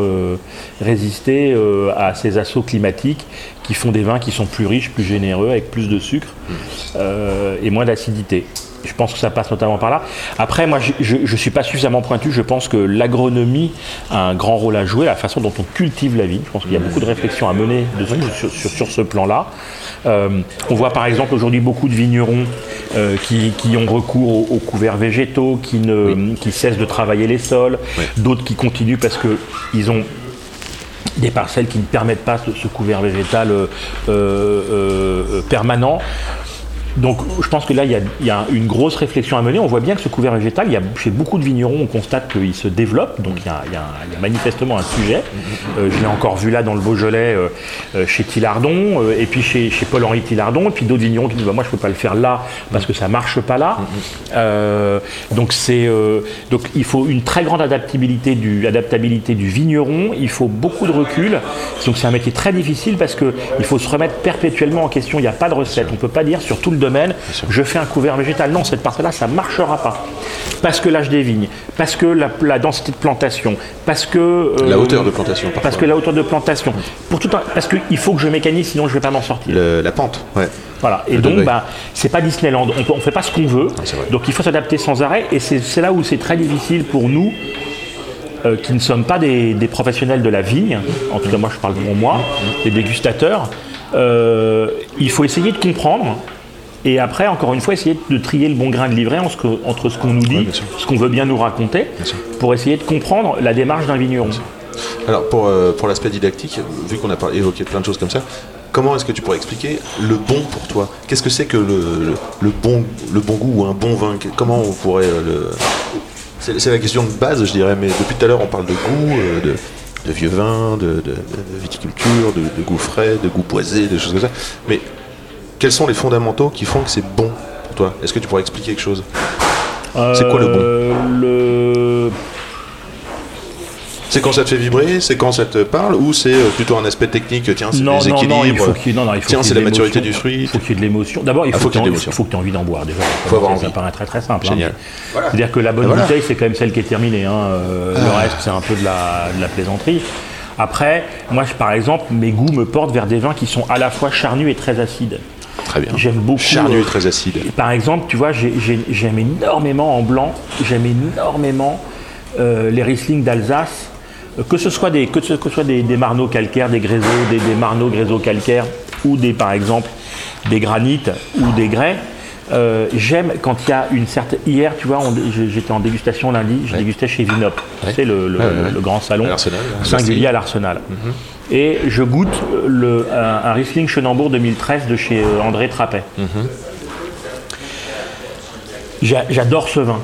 résister à ces assauts climatiques qui font des vins qui sont plus riches, plus généreux, avec plus de sucre euh, et moins d'acidité? Je pense que ça passe notamment par là. Après, moi, je ne suis pas suffisamment pointu. Je pense que l'agronomie a un grand rôle à jouer, la façon dont on cultive la vie. Je pense qu'il y a beaucoup de réflexions à mener sur, sur- sur ce plan-là. Euh, on voit par exemple aujourd'hui beaucoup de vignerons euh, qui, qui ont recours aux, aux couverts végétaux, qui, ne, qui cessent de travailler les sols, Oui. d'autres qui continuent parce qu'ils ont des parcelles qui ne permettent pas ce, ce couvert végétal euh, euh, euh, permanent. Donc je pense que là, il y, a, une grosse réflexion à mener. On voit bien que ce couvert végétal, il y a, chez beaucoup de vignerons, on constate qu'il se développe. Donc il y a, manifestement un sujet. Euh, je l'ai encore vu là dans le Beaujolais, euh, euh, chez Tillardon, et puis chez, Paul-Henri Tillardon, et puis d'autres vignerons qui disent bah, Moi, je ne peux pas le faire là parce que ça ne marche pas là. Donc il faut une très grande adaptabilité du, adaptabilité du vigneron. Il faut beaucoup de recul. Donc c'est un métier très difficile parce qu'il faut se remettre perpétuellement en question. Il n'y a pas de recette. On ne peut pas dire sur tout le domaine, je fais un couvert végétal. Non, cette partie-là, ça ne marchera pas. Parce que l'âge des vignes, parce que la, la densité de plantation, parce que... euh, La hauteur de plantation, parfois. Parce que la hauteur de plantation. Pour tout un- parce qu'il faut que je mécanise, sinon je ne vais pas m'en sortir. Le- la pente, ouais. Voilà. Et donc, bah, c'est pas Disneyland. On ne fait pas ce qu'on veut. vrai. donc, il faut s'adapter sans arrêt. Et c'est c'est là où c'est très difficile pour nous, euh, qui ne sommes pas des, des professionnels de la vigne. En tout cas, moi, je parle pour moi, des dégustateurs. Euh, il faut essayer de comprendre. Et après, encore une fois, essayer de trier le bon grain de livret entre, ce qu'on nous dit, ce qu'on veut bien nous raconter, pour essayer de comprendre la démarche d'un vigneron. Alors pour, euh, pour l'aspect didactique, vu qu'on a parlé- évoqué plein de choses comme ça, comment est-ce que tu pourrais expliquer le bon pour toi? Qu'est-ce que c'est que le, le, le bon, le bon goût ou un bon vin? Comment on pourrait euh, le... C'est la question de base, je dirais, mais depuis tout à l'heure on parle de goût, euh, de, de vieux vin, de, de- de viticulture, de, de goût frais, de goût boisé, des choses comme ça. Mais quels sont les fondamentaux qui font que c'est bon pour toi? Est-ce que tu pourrais expliquer quelque chose? C'est quoi le bon? Euh, le... C'est quand ça te fait vibrer C'est quand ça te parle Ou c'est euh, plutôt un aspect technique Tiens, c'est Non, les non, équilibres non, il faut qu'il non, non, il faut Tiens, c'est la de maturité l'émotion. du fruit. Il faut qu'il y ait de l'émotion. D'abord, il Ah, faut, que tu qu'il y ait aies d'émotion. il faut que tu aies envie d'en boire déjà. Faut avoir ça paraît très très simple. hein, C'est-à-dire que la bonne Ah, voilà. bouteille, c'est quand même celle qui est terminée. hein, euh, Le reste, c'est un peu de la, de la plaisanterie. Après, moi, je- par exemple, mes goûts me portent vers des vins qui sont à la fois charnus et très acides. Très bien. J'aime beaucoup. Charnu euh, très acide. Par exemple, tu vois, j'ai- j'ai- j'aime énormément en blanc, j'aime énormément euh, les Riesling d'Alsace, euh, que ce soit des, que ce, que ce soit des, des marneaux calcaires, des gréseaux, des, des marneaux gréseaux calcaires, ou des, par exemple, des granites ou des grès. Euh, j'aime quand il y a une certaine. Hier, tu vois, j'étais en dégustation lundi, je dégustais chez Vinop, le, le- Ouais, ouais. le grand salon À l'Arsenal, à singulier à l'Arsenal. Et je goûte le, un, un Riesling Chenambourg 2013 de chez euh, André Trappet. J'a- J'adore ce vin.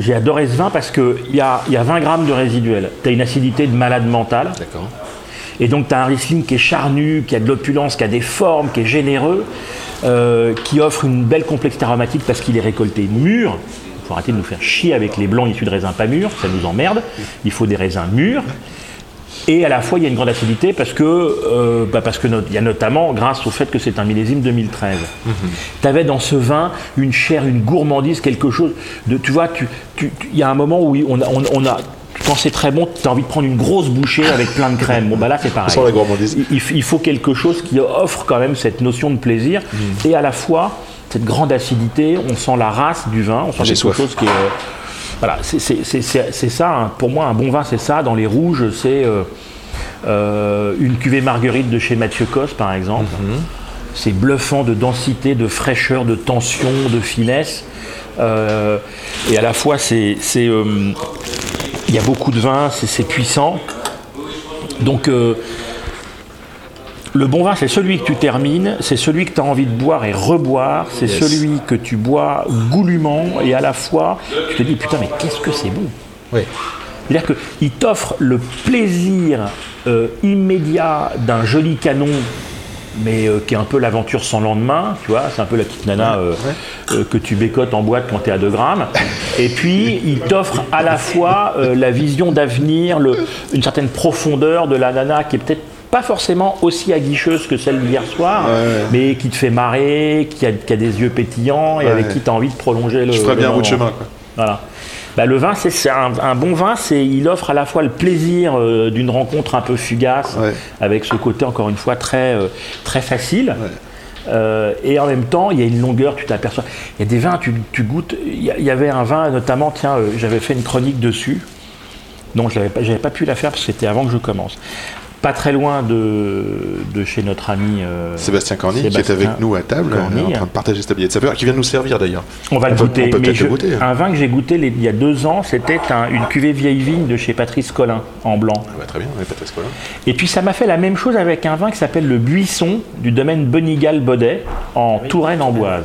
J'ai adoré ce vin parce qu'il y a, y a 20 grammes de résiduel. Tu as une acidité de malade mental. D'accord. Et donc, tu as un Riesling qui est charnu, qui a de l'opulence, qui a des formes, qui est généreux, euh, qui offre une belle complexité aromatique parce qu'il est récolté mûr. Il faut arrêter de nous faire chier avec les blancs issus de raisins pas mûrs, ça nous emmerde. Il faut des raisins mûrs. Et à la fois, il y a une grande acidité parce que, euh, bah, parce que il y a notamment, grâce au fait que c'est un millésime 2013, tu avais dans ce vin une chair, une gourmandise, quelque chose de, tu vois, tu, tu- il y a un moment où on a, on, on a quand c'est très bon, tu as envie de prendre une grosse bouchée avec plein de crème. Bon, bah là, c'est pareil. la. Il, il faut quelque chose qui offre quand même cette notion de plaisir et à la fois cette grande acidité. On sent la race du vin, on sent J'ai quelque soif. chose qui est. voilà, c'est- ça. hein. Pour moi, un bon vin, c'est ça. Dans les rouges, c'est euh, euh, une cuvée marguerite de chez Mathieu Cos, par exemple. C'est bluffant de densité, de fraîcheur, de tension, de finesse. Euh, et à la fois, c'est, il y a beaucoup de vin, c'est, c'est puissant. Donc, le bon vin, c'est celui que tu termines, c'est celui que tu as envie de boire et reboire, c'est Yes. celui que tu bois goulûment et à la fois, tu te dis putain, mais qu'est-ce que c'est bon Oui. c'est-à-dire qu'il t'offre le plaisir euh, immédiat d'un joli canon, mais euh, qui est un peu l'aventure sans lendemain, tu vois, c'est un peu la petite nana euh, euh, que tu bécotes en boîte quand tu es à 2 grammes. Et puis, il t'offre à la fois la vision d'avenir, une certaine profondeur de la nana qui est peut-être pas forcément aussi aguicheuse que celle d'hier soir, mais qui te fait marrer, qui a, qui a des yeux pétillants et avec qui tu as envie de prolonger le. Je ferais bien un bout de moment. chemin, quoi. Voilà. Bah, le vin, c'est un, un bon vin, c'est il offre à la fois le plaisir euh, d'une rencontre un peu fugace, Ouais. avec ce côté encore une fois très euh, très facile. Euh, et en même temps, il y a une longueur, tu t'aperçois. Il y a des vins, tu, tu goûtes. Il y, avait un vin, notamment, tiens, j'avais fait une chronique dessus. Non, je n'avais pas, pas pu la faire parce que c'était avant que je commence. Pas très loin de, de chez notre ami. euh, Sébastien Corny, qui est avec nous à table, Corny. en train de partager sa billette de saveur, qui vient de nous servir d'ailleurs. On va le peut- goûter. on peut mais peut-être je- le goûter. Un vin que j'ai goûté les- il y a deux ans, c'était un- une cuvée vieille vigne de chez Patrice Collin en blanc. Ah bah, très bien, Patrice Collin. Et puis ça m'a fait la même chose avec un vin qui s'appelle le Buisson du domaine Bonigal-Baudet en Touraine-Amboise.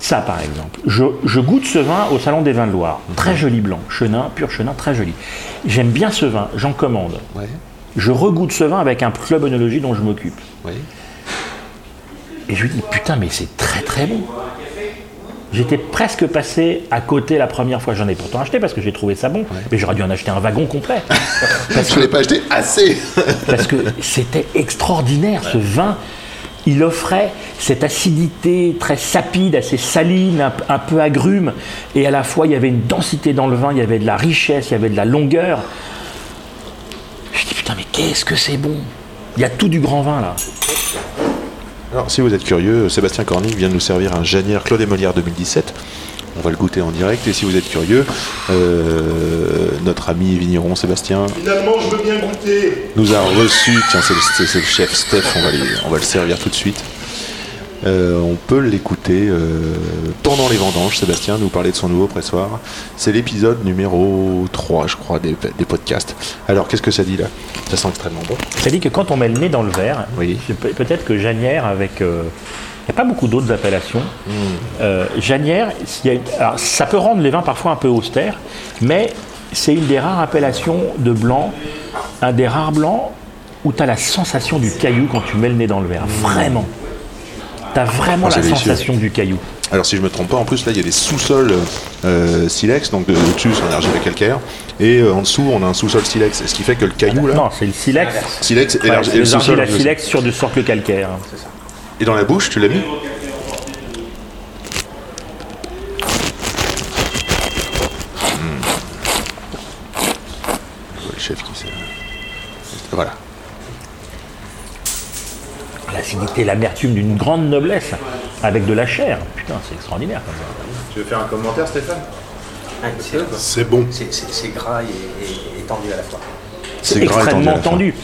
Ça par exemple. Je, je goûte ce vin au Salon des Vins de Loire. Très joli blanc, chenin, pur chenin, très joli. J'aime bien ce vin, j'en commande. Ouais, Je regoute ce vin avec un club œnologie dont je m'occupe. ouais. Et je lui dis, putain, mais c'est très très bon. J'étais presque passé à côté la première fois. J'en ai pourtant acheté parce que j'ai trouvé ça bon. Mais j'aurais dû en acheter un wagon complet. Parce Je que ne l'ai pas acheté assez parce que c'était extraordinaire ce vin. Il offrait cette acidité très sapide, assez saline, un, peu agrume, et à la fois il y avait une densité dans le vin, il y avait de la richesse, il y avait de la longueur. Je dis putain mais qu'est-ce que c'est bon? Il y a tout du grand vin là. Alors, si vous êtes curieux, Sébastien Corny vient de nous servir un Janière Claude et Molière 2017. On va le goûter en direct. Et si vous êtes curieux, euh, notre ami vigneron Sébastien Finalement, je veux bien goûter. nous a reçu. Tiens, c'est le, chef Steph, on va, les- on va le servir tout de suite. Euh, on peut l'écouter euh, pendant les vendanges. Sébastien nous parlait de son nouveau pressoir. C'est l'épisode numéro 3, je crois, des, des podcasts. Alors, qu'est-ce que ça dit là? Ça sent extrêmement bon. Ça dit que quand on met le nez dans le verre, Oui. peut-être que Janière avec... euh, il n'y a pas beaucoup d'autres appellations. Hmm. Euh, Janière, s'il y a une- alors, ça peut rendre les vins parfois un peu austères, mais c'est une des rares appellations de blanc, un des rares blancs où tu as la sensation du caillou quand tu mets le nez dans le verre. Vraiment. Tu as vraiment Ah, c'est la délicieux. sensation du caillou. Alors si je me trompe pas, en plus là il y a des sous-sols euh, silex, donc de- au-dessus c'est en argile calcaire, et euh, en dessous on a un sous-sol silex, ce qui fait que le caillou là, Non, c'est le silex. silex et, Ouais, l'argile- c'est et le sous-sol. silex sur du socle calcaire. Et dans la bouche, tu l'as mis Hmm. Je vois Le chef qui sait. Voilà. L'acidité, l'amertume d'une grande noblesse, avec de la chair. Putain, c'est extraordinaire comme ça. Tu veux faire un commentaire, Stéphane? Ah, c'est- C'est bon. C'est gras et, et- et tendu à la fois. C'est extrêmement tendu.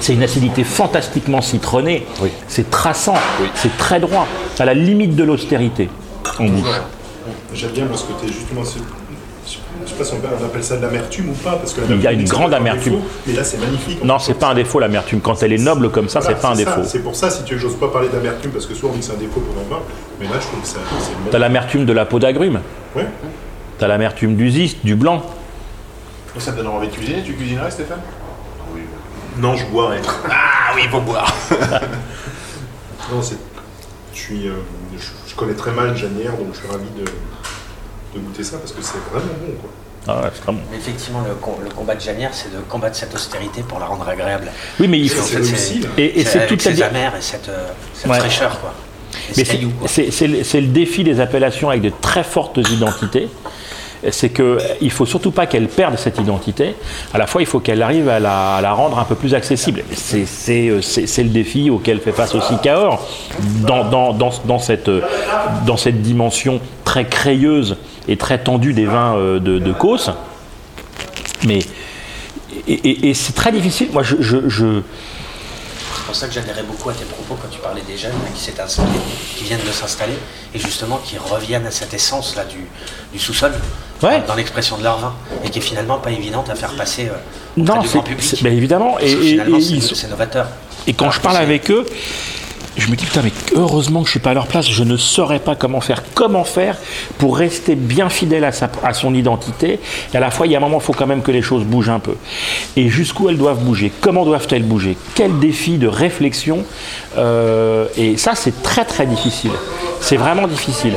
C'est une acidité fantastiquement citronnée. Oui. C'est traçant. C'est très droit. À la limite de l'austérité en bouche. J'aime bien parce que tu es justement. ce- Je sais pas si on appelle ça de l'amertume ou pas. Parce que Il y a une grande un amertume. défaut, Mais là, c'est magnifique. Non, c'est pas un défaut l'amertume. Quand elle est noble comme ça, Voilà, c'est pas un ça. défaut. C'est pour ça, si tu veux, j'ose pas parler d'amertume parce que souvent on dit que c'est un défaut pour un vin. Mais là, je trouve que c'est T'as l'amertume de la peau d'agrumes. Ouais. T'as l'amertume du ziste, du blanc. Ça te donne envie de cuisiner Tu cuisinerais, Stéphane? Oui. Non, je boirais. Ah oui, il faut boire. Non, c'est. Je suis. euh, je, je connais très mal Janière, donc je suis ravi de, de goûter ça parce que c'est vraiment bon, quoi. Ah ouais, c'est très bon. Mais effectivement, le, com- le combat de Janière, c'est de combattre cette austérité pour la rendre agréable. Oui, mais il faut. c'est. Et, et c'est toute la ces et cette, euh, cette Ouais. fraîcheur, quoi. Et ce c'est le défi des appellations avec de très fortes identités. C'est que il faut surtout pas qu'elles perdent cette identité. À la fois, il faut qu'elle arrive à la, rendre un peu plus accessible. Euh, c'est- le défi auquel fait face aussi Cahors dans, cette, euh, dans cette dimension très crayeuse et très tendue des vins euh, de, de. Mais et, c'est très difficile. Moi, je, pour ça que j'adhérais beaucoup à tes propos quand tu parlais des jeunes qui s'étaient installés, qui viennent de s'installer, et justement qui reviennent à cette essence là du, du sous-sol, Ouais. dans l'expression de leur vin, et qui est finalement pas évidente à faire passer euh, non, du grand public. ben évidemment. Et, et- et c'est novateur. Et quand Alors je parle avec eux, je me dis putain mais heureusement que je suis pas à leur place, je ne saurais pas comment faire, comment faire pour rester bien fidèle à, sa, à son identité? Et à la fois, il y a un moment, il faut quand même que les choses bougent un peu. Et jusqu'où elles doivent bouger, comment doivent-elles bouger, quel défi de réflexion. euh, et ça, c'est très très difficile. C'est vraiment difficile.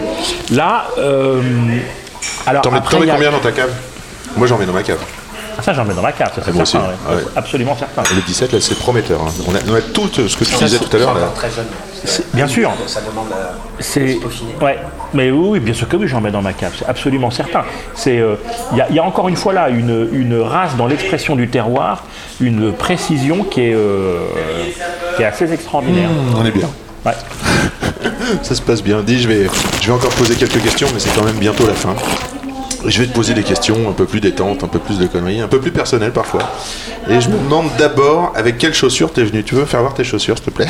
Là, euh, alors T'en mets, a- combien dans ta cave? Moi j'en mets dans ma cave. Ah, ça j'en mets dans ma carte, ça c'est certain, aussi. ouais. Ah ouais. absolument certain. Le 17 là c'est prometteur. hein. On, a, on a tout euh, ce que tu disais tout à l'heure très jeune. C'est- bien sûr. Ça demande à C'est se peaufiner. ouais, mais oui, oui, bien sûr que oui, j'en mets dans ma cave, c'est absolument certain. C'est euh, il y, a- il y a encore une fois là une, une race dans l'expression du terroir, une précision qui est euh, qui est assez extraordinaire. On est bien. Ouais. Ça se passe bien. Dis, je vais, je vais encore poser quelques questions, mais c'est quand même bientôt la fin. Je vais te poser des questions un peu plus détentes, un peu plus de conneries, un peu plus personnelles parfois. Et je me demande d'abord avec quelles chaussures t'es venu. Tu veux me faire voir tes chaussures, s'il te plaît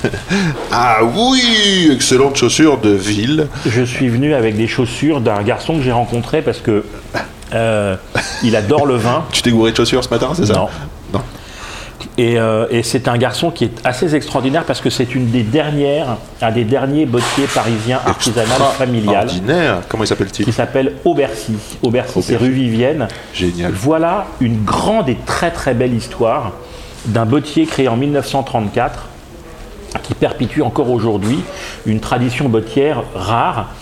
Ah oui Excellentes chaussures de ville. Je suis venu avec des chaussures d'un garçon que j'ai rencontré parce que euh, il adore le vin. Tu t'es gouré de chaussures ce matin, c'est ça? Non. Et, euh, et c'est un garçon qui est assez extraordinaire parce que c'est une des dernières, un des derniers bottiers parisiens artisanal familial Ordinaire. Comment il s'appelle-t-il qui s'appelle Aubercy. Aubercy, c'est rue Vivienne. Génial. Voilà une grande et très très belle histoire d'un bottier créé en 1934 qui perpétue encore aujourd'hui une tradition bottière rare,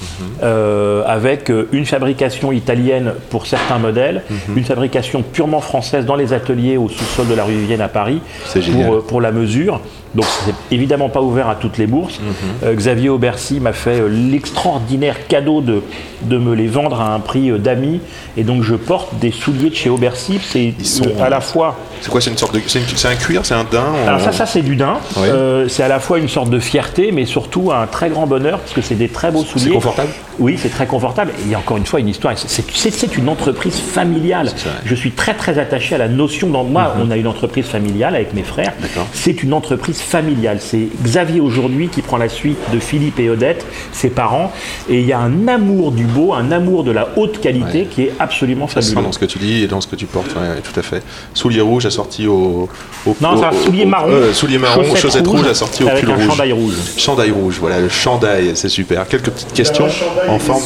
euh, avec euh, une fabrication italienne pour certains modèles, une fabrication purement française dans les ateliers au sous-sol de la rue Vivienne à Paris pour, euh, pour la mesure. Donc c'est évidemment pas ouvert à toutes les bourses. Euh, Xavier Aubercy m'a fait euh, l'extraordinaire cadeau de, de me les vendre à un prix euh, d'amis. Et donc je porte des souliers de chez Aubercy. C'est à la fois C'est quoi C'est une sorte de. C'est un cuir C'est un daim on- alors ça, ça c'est du daim. Oui. C'est à la fois une sorte de fierté, mais surtout un très grand bonheur, parce que c'est des très beaux souliers. C'est confortable Oui, c'est très confortable. Et il y a encore une fois une histoire. C'est- une entreprise familiale. Je suis très très attaché à la notion. Dans moi, on a une entreprise familiale avec mes frères. C'est une entreprise familiale. C'est Xavier aujourd'hui qui prend la suite de Philippe et Odette, ses parents. Et il y a un amour du beau, un amour de la haute qualité Ouais. qui est absolument Ça fabuleux. dans ce que tu dis et dans ce que tu portes, ouais, ouais, tout à fait. Souliers rouges assortis au. au Non, c'est un au- soulier au- marron. euh, souliers marron, chaussettes chaussettes rouges, rouges assorties au pull un rouge. chandail rouge. Chandail rouge, voilà, le chandail, c'est super. Quelques petites questions en forme.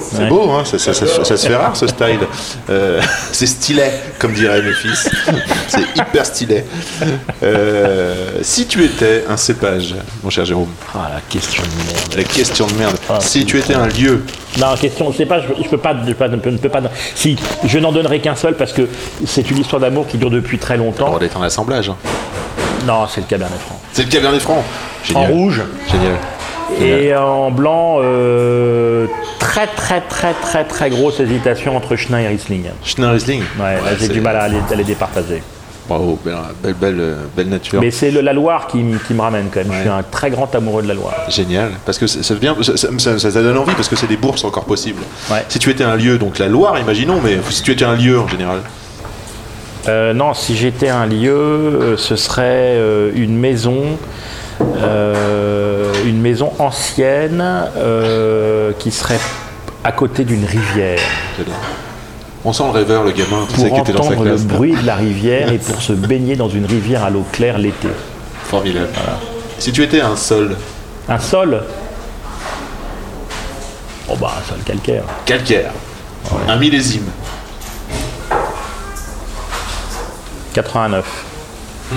C'est Ouais. beau, hein, ça, ça- ça- ça se fait rare ce style. Euh, c'est stylet, comme diraient mes fils. C'est hyper stylé. Euh, si tu étais un cépage, mon cher Jérôme, Ah, la question de merde. la question de merde. Ah, si tu étais un lieu, Non, question, sais pas, je, je peux pas, je peux pas, je ne peux pas. Si, je n'en donnerai qu'un seul parce que c'est une histoire d'amour qui dure depuis très on longtemps. va être en assemblage. hein. Non, c'est le Cabernet Franc. C'est le Cabernet Franc. En rouge Génial. et en blanc, euh, très très très très très grosse hésitation entre Chenin et Riesling. Schneider Riesling. Ouais, là, j'ai du mal à les, à les départager. Bravo, belle, belle, belle, nature. Mais c'est la Loire qui, me ramène quand même. Je suis un très grand amoureux de la Loire. Génial, parce que ça, devient- ça, ça- ça- ça donne envie, parce que c'est des bourses encore possibles. Ouais. Si tu étais un lieu, donc la Loire, imaginons, mais si tu étais un lieu en général. Euh, non, si j'étais un lieu, euh, ce serait euh, une maison, euh, une maison ancienne euh, qui serait à côté d'une rivière. On sent le rêveur, le gamin, tu sais, pour qui était dans sa entendre le bruit de la rivière et pour se baigner dans une rivière à l'eau claire l'été. Formidable. Si tu étais un sol, Un sol Oh bah un sol calcaire. calcaire, un millésime, 89. Hmm.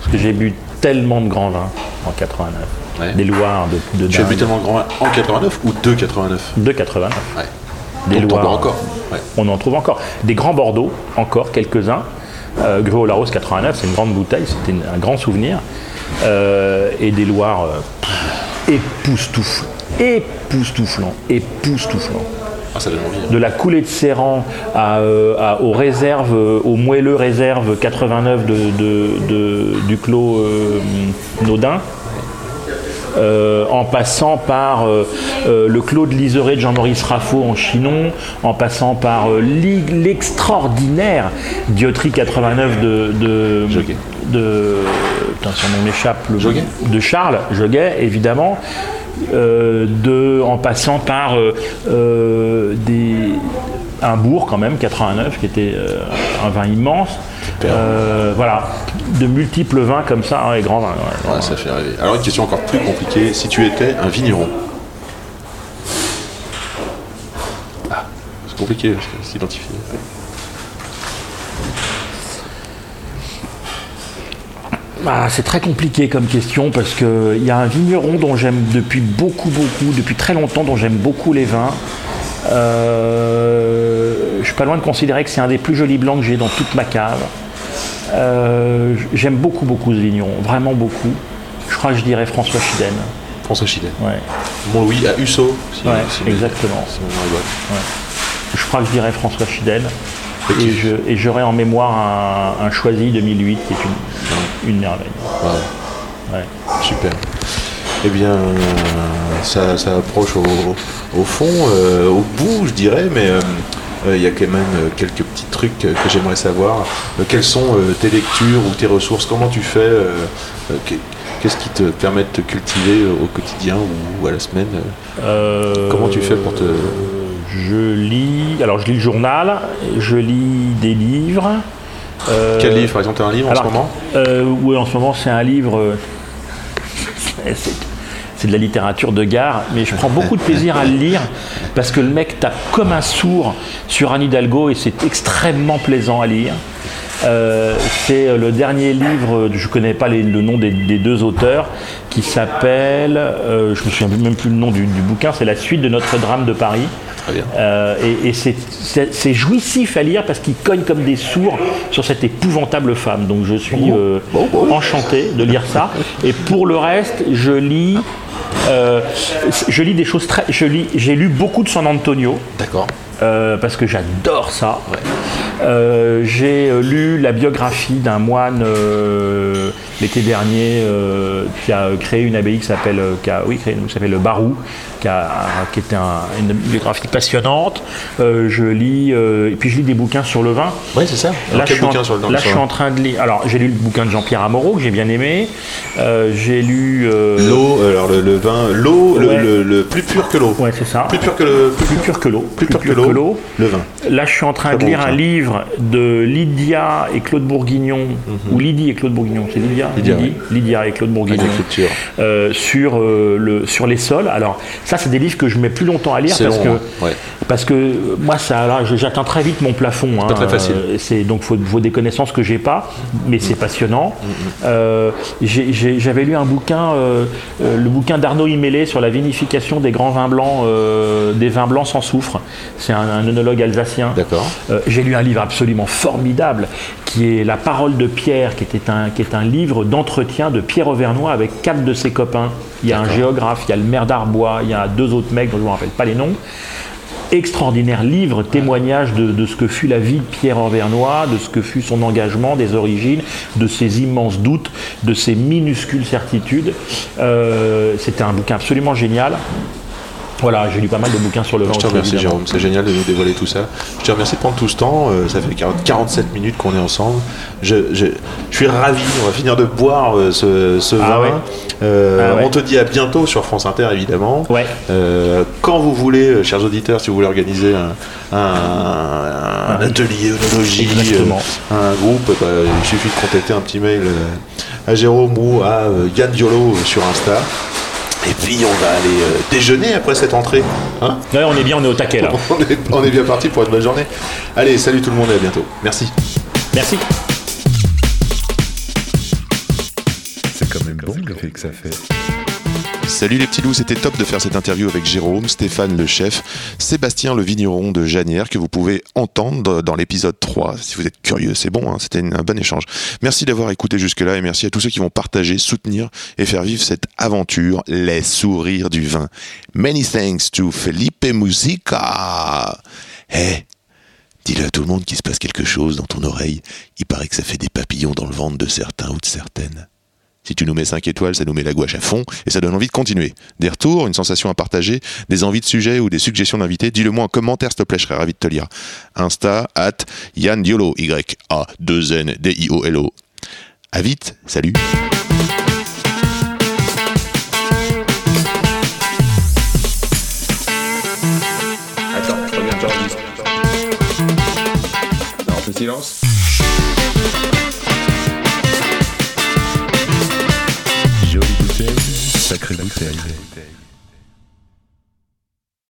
Parce que j'ai bu tellement de grands vins en 89. Ouais. Des Loirs de, de tu tellement grand en 89 ou 2,89 De 89. Ouais. Des Donc t'en Loirs. bois encore. Ouais. On en trouve encore. Des grands Bordeaux, encore quelques-uns. Euh, Gruau Laros 89, c'est une grande bouteille, c'était un grand souvenir. Euh, et des Loirs euh, époustouflants, époustouflants, époustouflants. Ah, ça donne envie. hein. De la coulée de Serran à, euh, à- aux réserves, euh, aux moelleux réserves 89 de, de- de- du clos euh, Naudin. Euh, en passant par euh, euh, le Clos de Liseré de Jean-Maurice Raffaut en Chinon, en passant par l'extraordinaire Diotri 89 de, de, Joguet. de putain, son nom m'échappe, le- Joguet. de Charles Joguet, évidemment, de, en passant par des, un bourg quand même, 89, qui était un vin immense. Euh, voilà, de multiples vins comme ça, hein, les grands vins. ouais, Ouais, ça fait rêver. Alors une question encore plus compliquée. Si tu étais un vigneron. Ah, c'est compliqué s'identifier. Ah, c'est très compliqué comme question parce qu'il y a un vigneron dont j'aime depuis beaucoup, beaucoup, depuis très longtemps, dont j'aime beaucoup les vins. Euh, je suis pas loin de considérer que c'est un des plus jolis blancs que j'ai dans toute ma cave. Euh, j'aime beaucoup, beaucoup ce vigneron, vraiment beaucoup. Je crois que je dirais François Chiden. François Chilet. Ouais, Mon Louis à Husso. si- ouais, si- exactement. si. Je crois que je dirais François Chiden. Et j'aurais en mémoire un, un Choisi 2008 qui est une, une merveille. Wow. Super. eh bien, ça, ça approche au, au fond, euh, au bout, je dirais, mais euh, euh, il y a quand même euh, quelques petits trucs que que j'aimerais savoir. Euh, quelles sont euh, tes lectures ou tes ressources? Comment tu fais euh, euh, qu'est- Qu'est-ce qui te permet de te cultiver euh, au quotidien ou à la semaine Euh, Comment tu fais pour te- Je lis. Alors, je lis le journal, je lis des livres. Euh, Quel livre Par exemple, tu as un livre en ce moment? euh, Oui, en ce moment, c'est un livre. euh, c'est- C'est de la littérature de gare, mais je prends beaucoup de plaisir à le lire parce que le mec tape comme un sourd sur Anne Hidalgo et c'est extrêmement plaisant à lire. Euh, c'est le dernier livre, je ne connais pas le nom des, deux auteurs, qui s'appelle, euh, je me souviens même plus le nom du, du bouquin, c'est la suite de Notre drame de Paris. Bien. Euh, et et c'est- jouissif à lire parce qu'ils cognent comme des sourds sur cette épouvantable femme. Donc je suis euh, enchanté de lire ça. Et pour le reste, je lis, euh, je lis des choses très. J'ai lu beaucoup de San Antonio. D'accord. Euh, parce que j'adore ça. Euh, J'ai euh, lu la biographie d'un moine euh, l'été dernier qui a créé une abbaye qui s'appelle oui, s'appelle le Barou, qui, a, qui était un- une biographie passionnante. Je lis et puis je lis des bouquins sur le vin. Oui, c'est ça. Là, je suis, en, bouquin sur le là, je suis en train de lire. Alors, j'ai lu le bouquin de Jean-Pierre Amoreau que j'ai bien aimé. J'ai lu. L'eau, alors le, le vin, l'eau, le, Ouais. le- le plus pur que l'eau. Ouais, c'est ça. Plus pur que le. Plus, Plus pur que l'eau. plus pur que l'eau. Le vin. Là, je suis en train Très de bon lire un livre de Lydia et Claude Bourguignon, ou Lydie et Claude Bourguignon, c'est Lydia Mhm. Lydia, Lydie Lydia et Claude Bourguignon, euh, sur, euh, le, sur les sols. Alors, ça, c'est des livres que je mets plus longtemps à lire C'est parce long, que, hein. Ouais. Parce que euh, moi, ça, là, je- j'atteins très vite mon plafond. hein. pas très facile. Euh, c'est donc faut, faut des connaissances que j'ai pas, mais Mm. c'est passionnant. Euh, j'ai- j'ai- J'avais lu un bouquin, euh, euh, le bouquin d'Arnaud Imélé sur la vinification des grands vins blancs, euh, des vins blancs sans soufre. C'est un, un œnologue alsacien. D'accord. Euh, J'ai lu un livre absolument formidable qui est La parole de Pierre, qui, était un, qui est un livre d'entretien de Pierre Auvernois avec quatre de ses copains. Il y a un géographe, il y a le maire d'Arbois, il y a deux autres mecs dont je ne me rappelle pas les noms. Extraordinaire livre, témoignage de, de ce que fut la vie de Pierre Auvernois, de ce que fut son engagement, des origines, de ses immenses doutes, de ses minuscules certitudes. Euh, C'était un bouquin absolument génial. Voilà, j'ai lu pas mal de bouquins sur le vin. Je te remercie. Jérôme, c'est génial de nous dévoiler tout ça. Je te remercie de prendre tout ce temps, euh, ça fait 40 47 minutes qu'on est ensemble. Je, je- je suis ravi, on va finir de boire euh, ce, ce Ah vin. ouais. Euh, Ah ouais. On te dit à bientôt sur France Inter évidemment. Ouais. Quand vous voulez, chers auditeurs, si vous voulez organiser un, un- un atelier euh, un groupe, bah, il suffit de contacter un petit mail à Jérôme ou à Yann Diolo sur Insta. Et puis on va aller euh, déjeuner après cette entrée. Hein? Ouais, on est bien, on est au taquet là. on, est, on est bien parti pour une bonne journée. Allez, salut tout le monde et à bientôt. Merci. Merci. C'est quand même bon l'effet que ça fait. Salut les petits loups, c'était top de faire cette interview avec Jérôme, Stéphane le chef, Sébastien le vigneron de Janière que vous pouvez entendre dans l'épisode 3 si vous êtes curieux, c'est bon, hein, c'était un bon échange. Merci d'avoir écouté jusque-là et merci à tous ceux qui vont partager, soutenir et faire vivre cette aventure, les sourires du vin. Many thanks to Felipe Musica. Eh, dis-le à tout le monde qu'il se passe quelque chose dans ton oreille, il paraît que ça fait des papillons dans le ventre de certains ou de certaines. Si tu nous mets 5 étoiles, ça nous met la gouache à fond et ça donne envie de continuer. Des retours, une sensation à partager, des envies de sujets ou des suggestions d'invités, dis-le moi en commentaire, s'il te plaît, je serais ravi de te lire. Insta, at Yann Diolo, Y-A-2-N-D-I-O-L-O. À vite, salut silence. Jolie bouteille, sacrée bouteille.